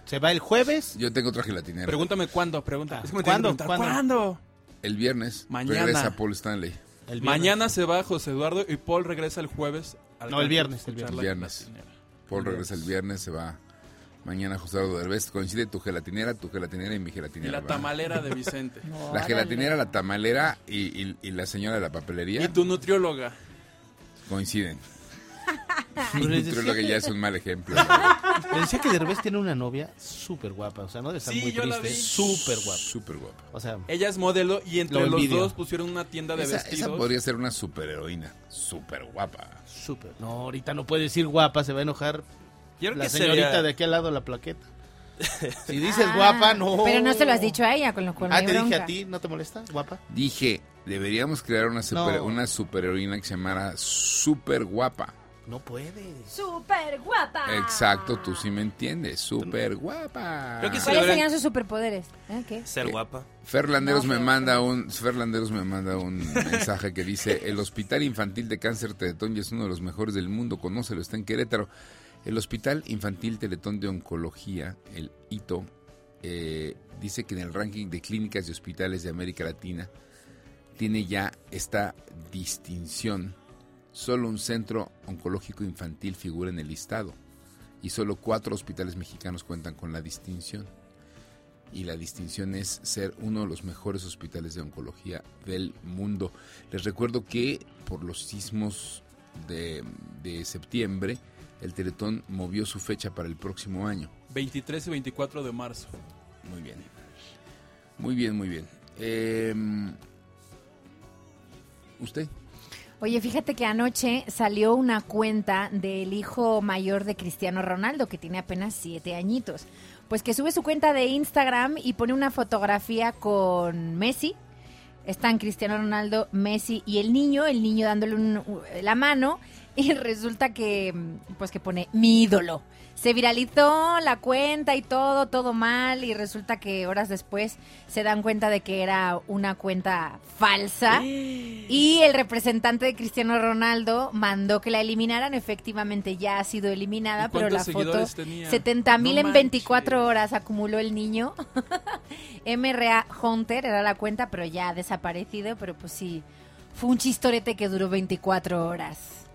Speaker 6: Se va el jueves.
Speaker 2: Yo tengo otra gelatinera.
Speaker 7: Pregúntame cuándo, pregunta. Es que me
Speaker 6: ¿Cuándo? ¿Cuándo?
Speaker 7: ¿Cuándo?
Speaker 2: El viernes
Speaker 7: Mañana.
Speaker 2: regresa Paul Stanley.
Speaker 6: El.
Speaker 7: Mañana se va José Eduardo y Paul regresa el jueves. al
Speaker 6: No, el viernes, el
Speaker 7: la
Speaker 2: viernes. Paul regresa el viernes, se va mañana José Eduardo Derbez. Coincide tu gelatinera, tu gelatinera y mi
Speaker 7: Y
Speaker 2: gelatinera.
Speaker 7: la
Speaker 2: ¿verdad?
Speaker 7: tamalera de Vicente.
Speaker 2: La gelatinera, la tamalera y, y- y la señora de la papelería
Speaker 7: y tu nutrióloga.
Speaker 2: coinciden.
Speaker 6: Les decía
Speaker 2: nutrióloga
Speaker 6: que-
Speaker 2: ya es un mal ejemplo.
Speaker 6: Me decía que Derbez tiene una novia súper guapa. O sea, no de estar
Speaker 7: Sí,
Speaker 6: muy
Speaker 7: yo la
Speaker 6: triste.
Speaker 7: vi.
Speaker 6: Súper guapa.
Speaker 2: Súper guapa.
Speaker 6: O sea,
Speaker 7: Ella es modelo y entre
Speaker 6: Lo
Speaker 7: los
Speaker 6: envidio.
Speaker 7: dos pusieron una tienda de
Speaker 2: Esa,
Speaker 7: vestidos.
Speaker 2: esa podría ser una superheroína. Súper guapa.
Speaker 6: súper. No, ahorita no puede decir guapa, se va a enojar
Speaker 5: Yo creo
Speaker 6: la
Speaker 5: que
Speaker 6: señorita
Speaker 5: sería-
Speaker 6: de aquí al lado de la plaqueta. Si dices
Speaker 3: Ah,
Speaker 6: guapa, no.
Speaker 3: Pero no se lo has dicho a ella, con lo cual no
Speaker 6: Ah,
Speaker 3: hay
Speaker 6: te dije
Speaker 3: bronca.
Speaker 6: a ti, ¿no te molesta? Guapa.
Speaker 2: Dije, deberíamos crear una, super,
Speaker 6: No.
Speaker 2: una superheroína que se llamara Super Guapa.
Speaker 6: No puedes.
Speaker 3: ¡Súper guapa!
Speaker 2: Exacto, tú sí me entiendes. Súper guapa.
Speaker 5: Creo que sí
Speaker 3: ¿Cuáles
Speaker 5: deberían
Speaker 3: serían sus superpoderes? ¿Eh? ¿Qué?
Speaker 5: ser guapa.
Speaker 2: Ferlanderos
Speaker 3: No,
Speaker 2: me manda un Ferlanderos me manda un mensaje que dice el Hospital Infantil de Cáncer Teletón ya es uno de los mejores del mundo, conócelo, está en Querétaro. El Hospital Infantil Teletón de Oncología, el ITO, eh, dice que en el ranking de clínicas y hospitales de América Latina tiene ya esta distinción. Solo un centro oncológico infantil figura en el listado y solo cuatro hospitales mexicanos cuentan con la distinción y la distinción es ser uno de los mejores hospitales de oncología del mundo. Les recuerdo que por los sismos de, de septiembre, el Teletón movió su fecha para el próximo año.
Speaker 7: 23 y 24 de marzo.
Speaker 2: Muy bien. Muy bien, muy bien. Eh, ¿Usted?
Speaker 3: Oye, fíjate que anoche salió una cuenta del hijo mayor de Cristiano Ronaldo, que tiene apenas siete añitos. Pues que sube su cuenta de Instagram y pone una fotografía con Messi. Están Cristiano Ronaldo, Messi y el niño, el niño dándole un- la mano y resulta que pues que pone mi ídolo. Se viralizó la cuenta y todo, todo mal y resulta que horas después se dan cuenta de que era una cuenta falsa y el representante de Cristiano Ronaldo mandó que la eliminaran, efectivamente ya ha sido eliminada,
Speaker 7: ¿Y
Speaker 3: pero la foto
Speaker 7: tenía?
Speaker 3: 70 mil
Speaker 7: No
Speaker 3: en
Speaker 7: manches.
Speaker 3: 24 horas acumuló el niño. MRA Hunter era la cuenta, pero ya ha desaparecido, pero pues sí, fue un chistorete que duró 24 horas.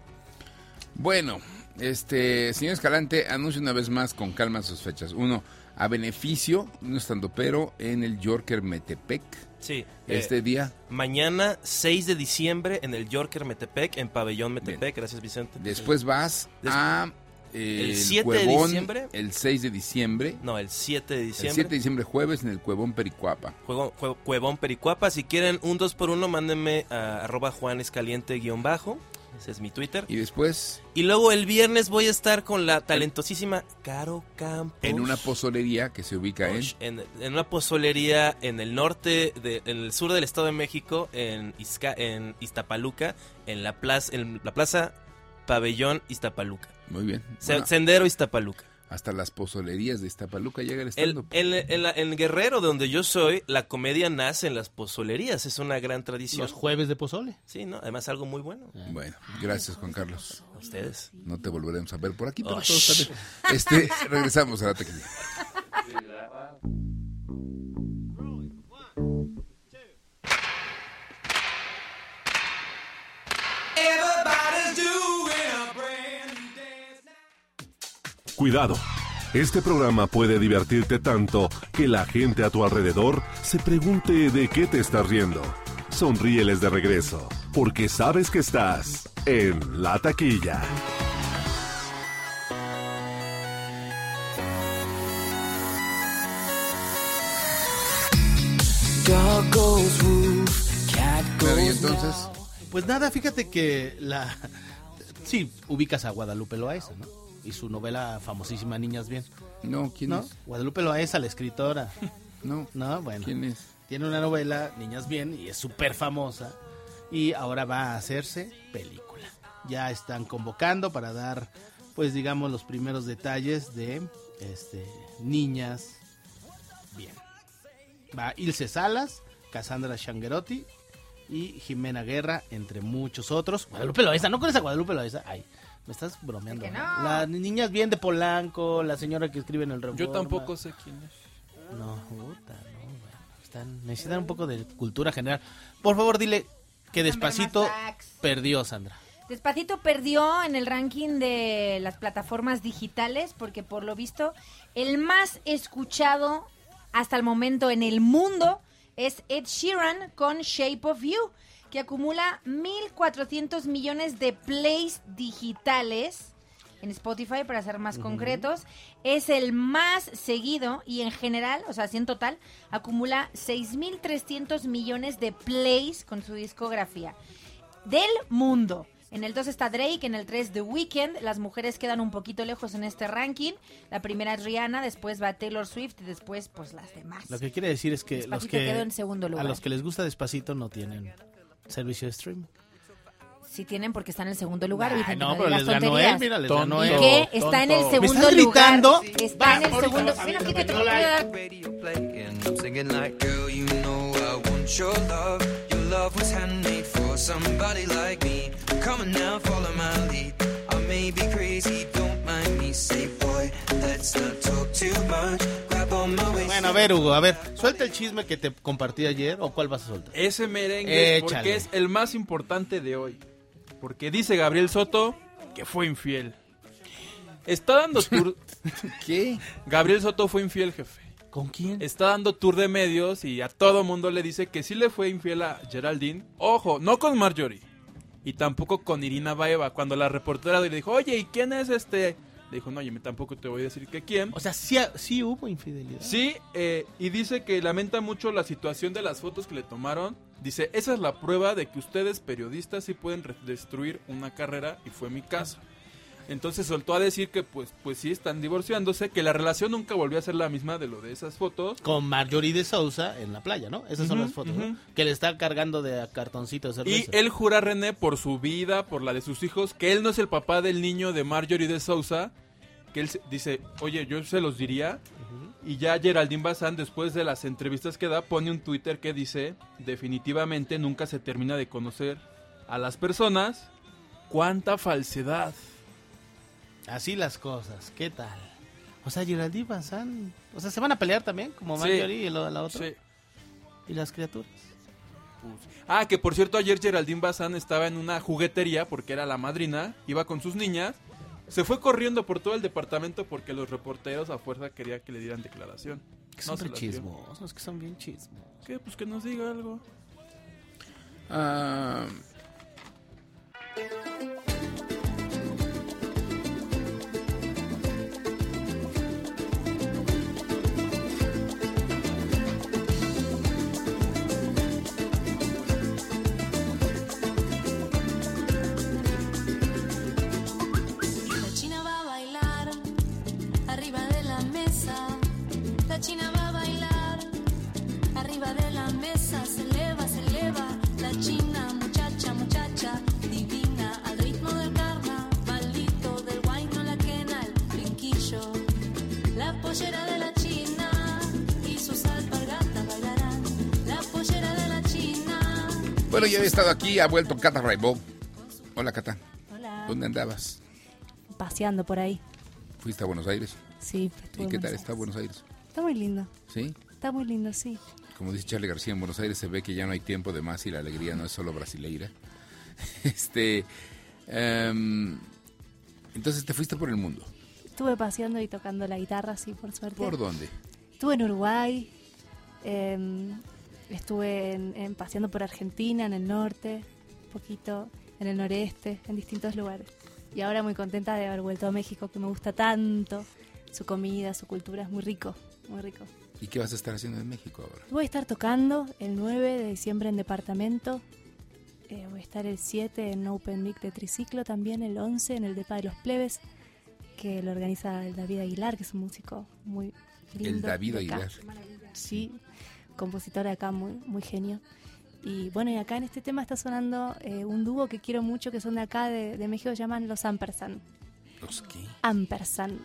Speaker 2: Bueno, este, señor Escalante, anuncia una vez más con calma sus fechas. Uno, a beneficio de un estandopero en el Yorker Metepec.
Speaker 5: Sí.
Speaker 2: Este
Speaker 5: eh,
Speaker 2: día.
Speaker 5: Mañana, 6 de diciembre, en el Yorker Metepec, en Pabellón Metepec. Gracias, Vicente.
Speaker 2: Después vas a eh,
Speaker 5: el 7 de
Speaker 2: Cuevón,
Speaker 5: diciembre.
Speaker 2: El 6 de diciembre.
Speaker 5: No, el 7 de
Speaker 2: El
Speaker 5: diciembre.
Speaker 2: 7 de diciembre, jueves, en el Cuevón Pericuapa.
Speaker 5: Juego, Jue- Cuevón Pericuapa. Si quieren un 2 por 1 mándenme a arroba juanescaliente guion bajo. Ese es mi Twitter.
Speaker 2: Y después,
Speaker 5: Y luego el viernes voy a estar con la talentosísima Caro Campos.
Speaker 2: en una pozolería que se ubica en.
Speaker 5: en, en una pozolería en el norte, de, en el sur del Estado de México, en, Izca- en Iztapaluca, en la plaza, en la plaza Pabellón Iztapaluca.
Speaker 2: Muy bien. Bueno,
Speaker 5: Sendero Iztapaluca.
Speaker 2: Hasta las pozolerías de Iztapaluca llega el
Speaker 5: El,
Speaker 2: stand
Speaker 5: en, en Guerrero, de donde yo soy, la comedia nace en las pozolerías. Es una gran tradición.
Speaker 6: Los jueves de pozole.
Speaker 5: Sí, ¿no? Además, algo muy bueno.
Speaker 2: Bueno, gracias Juan Carlos.
Speaker 5: A ustedes.
Speaker 2: No te volveremos a ver por aquí, pero
Speaker 5: Oh,
Speaker 2: todo está
Speaker 5: shh.
Speaker 2: bien. Este, regresamos a la tequila.
Speaker 1: Cuidado. Este programa puede divertirte tanto que la gente a tu alrededor se pregunte de qué te estás riendo. Sonríeles de regreso, porque sabes que estás en la taquilla.
Speaker 2: Pero y entonces,
Speaker 6: Pues nada, fíjate que la... Sí, ubicas a Guadalupe Loaesa, ¿no? Y su novela famosísima Niñas Bien.
Speaker 2: no, ¿quién
Speaker 6: ¿No?
Speaker 2: es?
Speaker 6: Guadalupe Loaesa, la escritora.
Speaker 2: No,
Speaker 6: No, bueno.
Speaker 2: ¿quién es?
Speaker 6: Tiene una novela, Niñas Bien, y es súper famosa. Y ahora va a hacerse película. Ya están convocando para dar, pues digamos, los primeros detalles de este, Niñas Bien. Va Ilse Salas, Cassandra Shanguerotti y Jimena Guerra, entre muchos otros. Guadalupe Loaesa, ¿no conoces a Guadalupe Loaesa? Ay, me estás bromeando.
Speaker 3: Que
Speaker 6: ¿no?
Speaker 3: no.
Speaker 6: Las niñas bien de Polanco, la señora que escribe en el Reforma.
Speaker 7: Yo tampoco sé quién es.
Speaker 6: No, puta, no, bueno, están, necesitan un poco de cultura general. Por favor, dile que despacito perdió, Sandra.
Speaker 3: Despacito perdió en el ranking de las plataformas digitales porque por lo visto el más escuchado hasta el momento en el mundo es Ed Sheeran con Shape of You, que acumula 1.400 millones de plays digitales en Spotify, para ser más concretos. Es el más seguido y en general, o sea, así en total, acumula 6.300 millones de plays con su discografía del mundo. En el 2 está Drake, en el 3 The Weeknd. Las mujeres quedan un poquito lejos en este ranking. La primera es Rihanna, después va Taylor Swift y después pues las demás.
Speaker 6: Lo que quiere decir es que los
Speaker 3: Despacito
Speaker 6: que
Speaker 3: quedó en segundo
Speaker 6: a los que les gusta despacito no tienen servicio de streaming.
Speaker 3: Sí tienen porque está en el segundo lugar.
Speaker 6: Ay, no, pero les ganó él, mira, les ganó
Speaker 3: ¿Y
Speaker 6: él.
Speaker 3: qué? Está en el
Speaker 7: Tonto.
Speaker 6: ¿Me
Speaker 3: segundo
Speaker 6: estás
Speaker 3: lugar.
Speaker 6: gritando?
Speaker 3: Está
Speaker 6: Va,
Speaker 3: en el segundo. Mira,
Speaker 6: metió la-
Speaker 13: radio playing. May be crazy, don't mind me. Say, boy, let's not talk too much. Grab on my waist.
Speaker 6: Bueno, a ver, Hugo, a ver, suelta el chisme que te compartí ayer o cuál vas a soltar.
Speaker 7: Ese merengue es
Speaker 6: Échale.
Speaker 7: porque es el más importante de hoy. Porque dice Gabriel Soto que fue infiel. Está dando tour.
Speaker 2: ¿Qué?
Speaker 7: Gabriel Soto fue infiel, jefe.
Speaker 6: ¿Con quién?
Speaker 7: Está dando tour de medios y a todo mundo le dice que sí le fue infiel a Geraldine. Ojo, no con Marjorie. Y tampoco con Irina Baeva. Cuando la reportera le dijo, oye, ¿y quién es este? Le dijo, no, yo tampoco te voy a decir que quién.
Speaker 6: O sea, sí, sí hubo infidelidad.
Speaker 7: Sí, eh, y dice que lamenta mucho la situación de las fotos que le tomaron. Dice, esa es la prueba de que ustedes periodistas sí pueden destruir una carrera y fue mi caso. Entonces soltó a decir que pues, pues sí están divorciándose, que la relación nunca volvió a ser la misma de lo de esas fotos.
Speaker 6: Con Marjorie de Sousa en la playa, ¿no? Esas son las fotos, ¿no? Que le está cargando de cartoncito de
Speaker 7: Y él jura a René por su vida, por la de sus hijos, que él no es el papá del niño de Marjorie de Sousa, que él dice, oye, yo se los diría. Y ya Geraldine Bazán, después de las entrevistas que da, pone un Twitter que dice, definitivamente nunca se termina de conocer a las personas. ¡Cuánta falsedad!
Speaker 6: Así las cosas, ¿qué tal? O sea, Geraldine Bazán... O sea, ¿se van a pelear también? Como
Speaker 7: Sí.
Speaker 6: Marjorie y la, la otra.
Speaker 7: Sí.
Speaker 6: ¿Y las criaturas?
Speaker 7: Ah, que por cierto, ayer Geraldine Bazán estaba en una juguetería porque era la madrina, iba con sus niñas, se fue corriendo por todo el departamento porque los reporteros a fuerza querían que le dieran declaración.
Speaker 6: Que son chismosos, que son bien chismosos.
Speaker 7: ¿Qué? Pues que nos diga algo.
Speaker 2: Ah, bueno, ya he estado aquí, ha vuelto Cata Raibó. Hola, Cata.
Speaker 14: Hola.
Speaker 2: ¿Dónde andabas?
Speaker 14: Paseando por ahí.
Speaker 2: ¿Fuiste a Buenos Aires?
Speaker 14: Sí,
Speaker 2: ¿Y qué tal está Buenos Aires?
Speaker 14: Está muy lindo.
Speaker 2: ¿Sí?
Speaker 14: Está muy lindo, sí.
Speaker 2: Como dice Charlie García, en Buenos Aires se ve que ya no hay tiempo de más y la alegría no es solo brasileira. Este. em, entonces te fuiste por el mundo.
Speaker 14: Estuve paseando y tocando la guitarra, sí, por suerte.
Speaker 2: ¿Por dónde?
Speaker 14: Estuve en Uruguay. em, estuve en, en- paseando por Argentina, en el norte, un poquito en el noreste, en distintos lugares. Y ahora muy contenta de haber vuelto a México, que me gusta tanto. Su comida, su cultura es muy rico, muy rico.
Speaker 2: ¿Y qué vas a estar haciendo en México ahora?
Speaker 14: Voy a estar tocando el 9 de diciembre en departamento. Eh, voy a estar el 7 en Open Mic de Triciclo, también el 11 en el Depa de los Plebes, que lo organiza el David Aguilar, que es un músico muy lindo.
Speaker 2: El David. Aguilar.
Speaker 14: Sí, compositor de acá, muy, muy genio. Y bueno, y acá en este tema está sonando eh, un dúo que quiero mucho, que son de acá, de, de México, llaman Los Ampersand.
Speaker 2: ¿Los qué?
Speaker 14: Ampersand.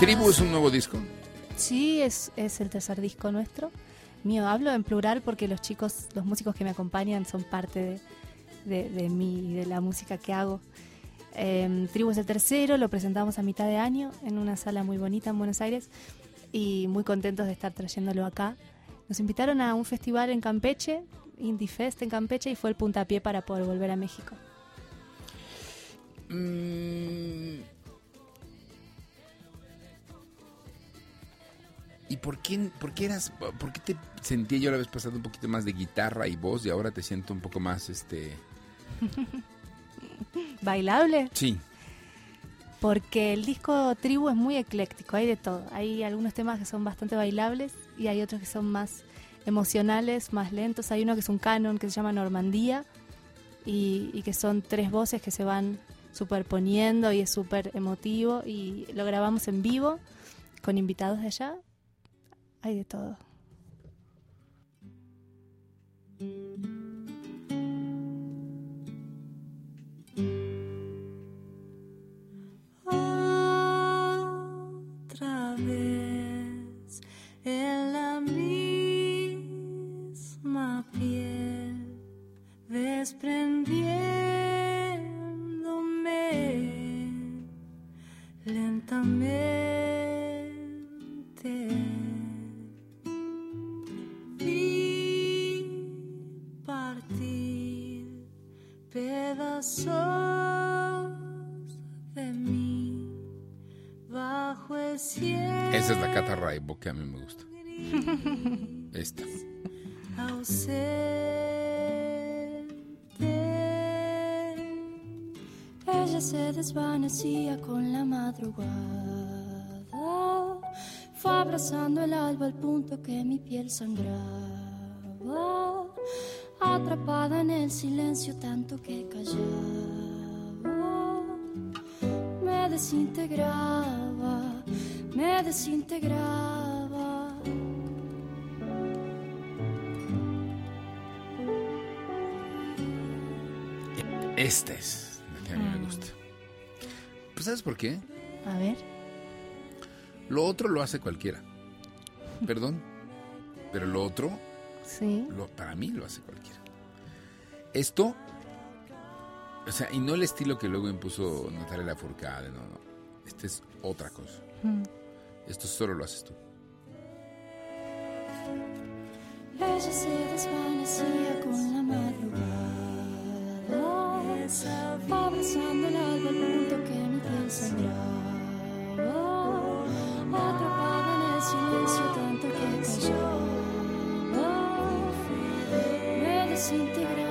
Speaker 2: ¿Tribu es un nuevo disco?
Speaker 14: Sí, es, es el tercer disco nuestro. Mío, hablo en plural porque los chicos, los músicos que me acompañan son parte de, de, de mí y de la música que hago. Eh, Tribu es el tercero, lo presentamos a mitad de año en una sala muy bonita en Buenos Aires y muy contentos de estar trayéndolo acá. Nos invitaron a un festival en Campeche, Indie Fest en Campeche, y fue el puntapié para poder volver a México.
Speaker 2: Mm. ¿Y por qué, por qué eras, por qué te sentía yo la vez pasada un poquito más de guitarra y voz y ahora te siento un poco más, este...
Speaker 14: ¿Bailable?
Speaker 2: Sí.
Speaker 14: Porque el disco Tribu es muy ecléctico, hay de todo. Hay algunos temas que son bastante bailables y hay otros que son más emocionales, más lentos. Hay uno que es un canon que se llama Normandía y, y que son tres voces que se van superponiendo y es súper emotivo y lo grabamos en vivo con invitados de allá. Hay de todo.
Speaker 4: otra vez en la misma piel, desprendiéndome lentamente. De mí bajo el cielo.
Speaker 2: Esa es la Cata Raibo que a mí me gusta. Esta.
Speaker 4: Ella se desvanecía con la madrugada. Fue abrazando el alba al punto que mi piel sangraba. Atrapada en el silencio tanto que callaba. Me desintegraba, me desintegraba.
Speaker 2: Esta es la que a mí me gusta. Pues ¿sabes por qué?
Speaker 14: A ver.
Speaker 2: Lo otro lo hace cualquiera. Perdón. Pero lo otro,
Speaker 14: Sí.
Speaker 2: lo- para mí lo hace cualquiera. Esto, o sea, y no el estilo que luego impuso Natalia Lafourcade, no, no. Este es otra cosa.
Speaker 14: Mm.
Speaker 2: Esto solo lo haces tú.
Speaker 4: Ella se desvanecía con la madrugada. Abrazando el alba al punto que mi piel sangraba. Atrapada en el silencio tanto que callaba. Me desintegraba,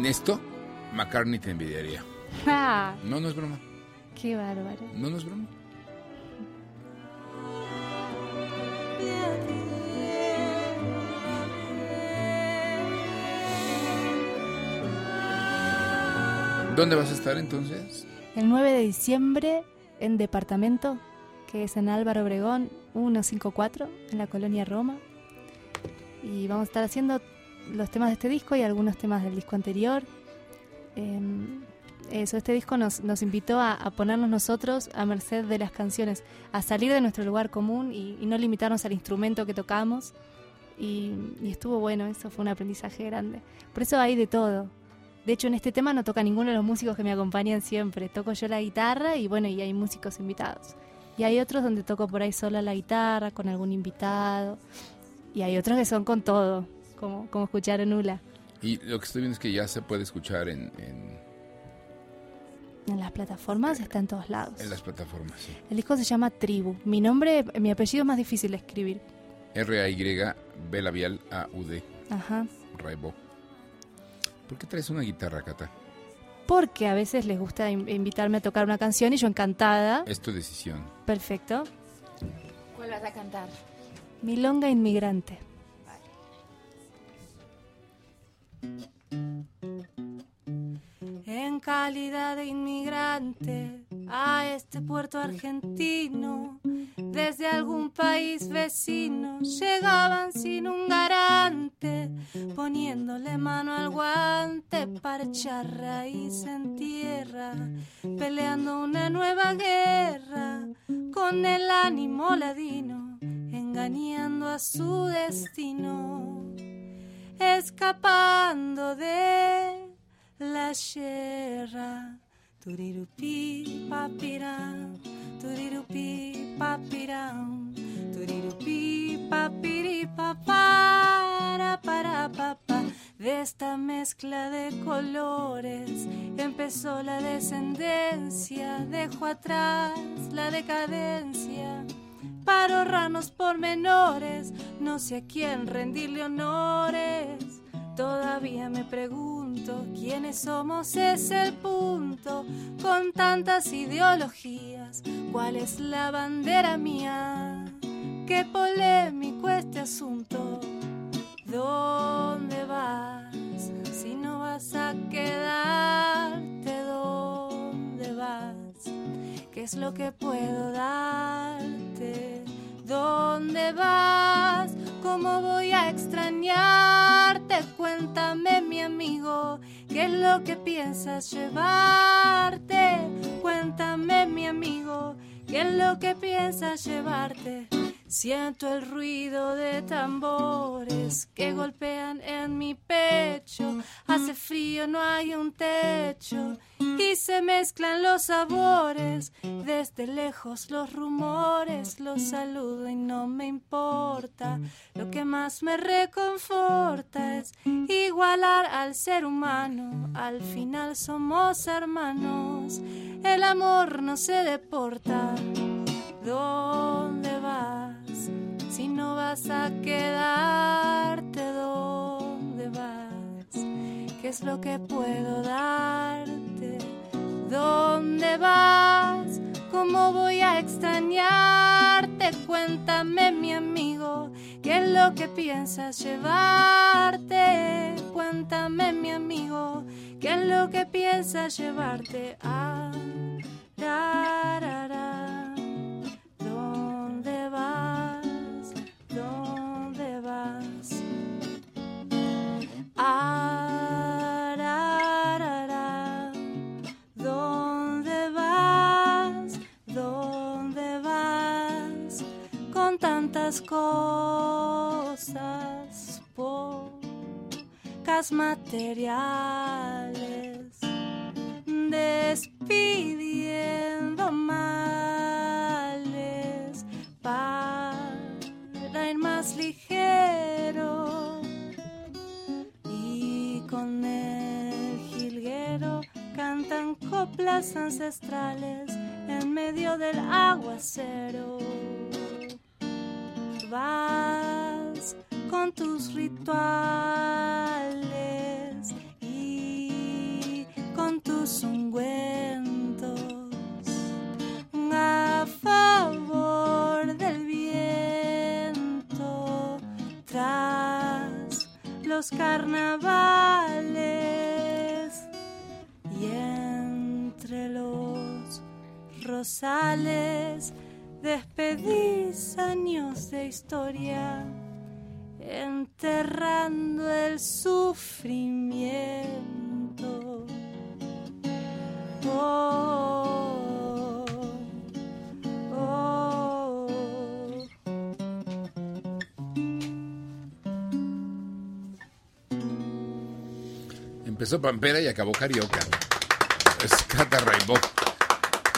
Speaker 2: En esto, McCartney te envidiaría.
Speaker 14: ¡Ja!
Speaker 2: No, no es broma.
Speaker 14: ¡Qué bárbaro!
Speaker 2: No, no es broma. ¿Dónde vas a estar entonces?
Speaker 14: El 9 de diciembre en Departamento, que es en Álvaro Obregón 154, en la colonia Roma. Y vamos a estar haciendo los temas de este disco y algunos temas del disco anterior. Em, eso, este disco nos, nos invitó a, ponernos nosotros a merced de las canciones, a salir de nuestro lugar común y, no limitarnos al instrumento que tocamos. Y, y estuvo bueno, eso fue un aprendizaje grande. Por eso hay de todo. De hecho, en este tema no toca ninguno de los músicos que me acompañan siempre. Toco yo la guitarra y bueno, y hay músicos invitados. Y hay otros donde toco por ahí sola la guitarra, con algún invitado. Y hay otros que son con todo, como, como escucharon Ula.
Speaker 2: Y lo que estoy viendo es que ya se puede escuchar en, en,
Speaker 14: En las plataformas está en todos lados.
Speaker 2: en las plataformas. sí.
Speaker 14: El disco se llama Tribu. Mi nombre, mi apellido es más difícil de escribir.
Speaker 2: R-A-Y, B labial A-U-D,
Speaker 14: Ajá.
Speaker 2: Raibo. ¿Por qué traes una guitarra, Cata?
Speaker 14: Porque a veces les gusta in- invitarme a tocar una canción y yo encantada.
Speaker 2: Es tu decisión.
Speaker 14: Perfecto.
Speaker 3: ¿Cuál vas a cantar?
Speaker 14: Milonga Inmigrante.
Speaker 4: En calidad de inmigrante a este puerto argentino, desde algún país vecino, llegaban sin un garante, poniéndole mano al guante para echar raíz en tierra, peleando una nueva guerra. Con el ánimo ladino, engañando a su destino, escapando de la sierra. Turirupi papirán, turirupi papirán, turirupi papiri papara para papá. De esta mezcla de colores empezó
Speaker 14: la descendencia, dejo atrás la decadencia. Paro ranos por menores, no sé a quién rendirle honores. Todavía me pregunto quiénes somos, es el punto. Con tantas ideologías, ¿cuál es la bandera mía? Qué polémico este asunto. ¿Dónde vas? Si no vas a quedarte, es lo que puedo darte? ¿Dónde vas? ¿Cómo voy a extrañarte? Cuéntame, mi amigo, ¿qué es lo que piensas llevarte? Cuéntame, mi amigo, ¿qué es lo que piensas llevarte? Siento el ruido de tambores que golpean en mi pecho. Hace frío, no hay un techo y se mezclan los sabores. Desde lejos los rumores, los saludo y no me importa. Lo que más me reconforta es igualar al ser humano. Al final somos hermanos. El amor no se deporta. ¿Dónde vas? Si no vas a quedarte, ¿dónde vas? ¿Qué es lo que puedo darte? ¿Dónde vas? ¿Cómo voy a extrañarte? Cuéntame, mi amigo, ¿qué es lo que piensas llevarte? Cuéntame, mi amigo, ¿qué es lo que piensas llevarte? Ah, ra, ra, ra. Tantas cosas pocas materiales despidiendo males para ir más ligero y con el jilguero cantan coplas ancestrales en medio del aguacero los
Speaker 2: Empezó Pampera y acabó Carioca. Es Cata Raibó.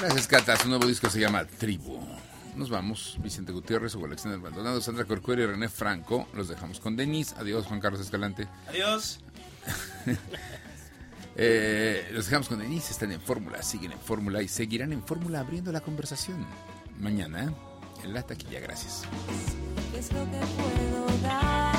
Speaker 2: Gracias, Cata. Su nuevo disco se llama Tribu. Nos vamos. Vicente Gutiérrez, Hugo Alexander Maldonado, Sandra Corcuero y René Franco. Los dejamos con Denise. Adiós, Juan Carlos Escalante.
Speaker 5: Adiós.
Speaker 2: Eh, los dejamos con Denise. Están en Fórmula, siguen en Fórmula y seguirán en Fórmula abriendo la conversación. Mañana en la taquilla. Gracias.
Speaker 14: ¿Qué es lo que puedo dar?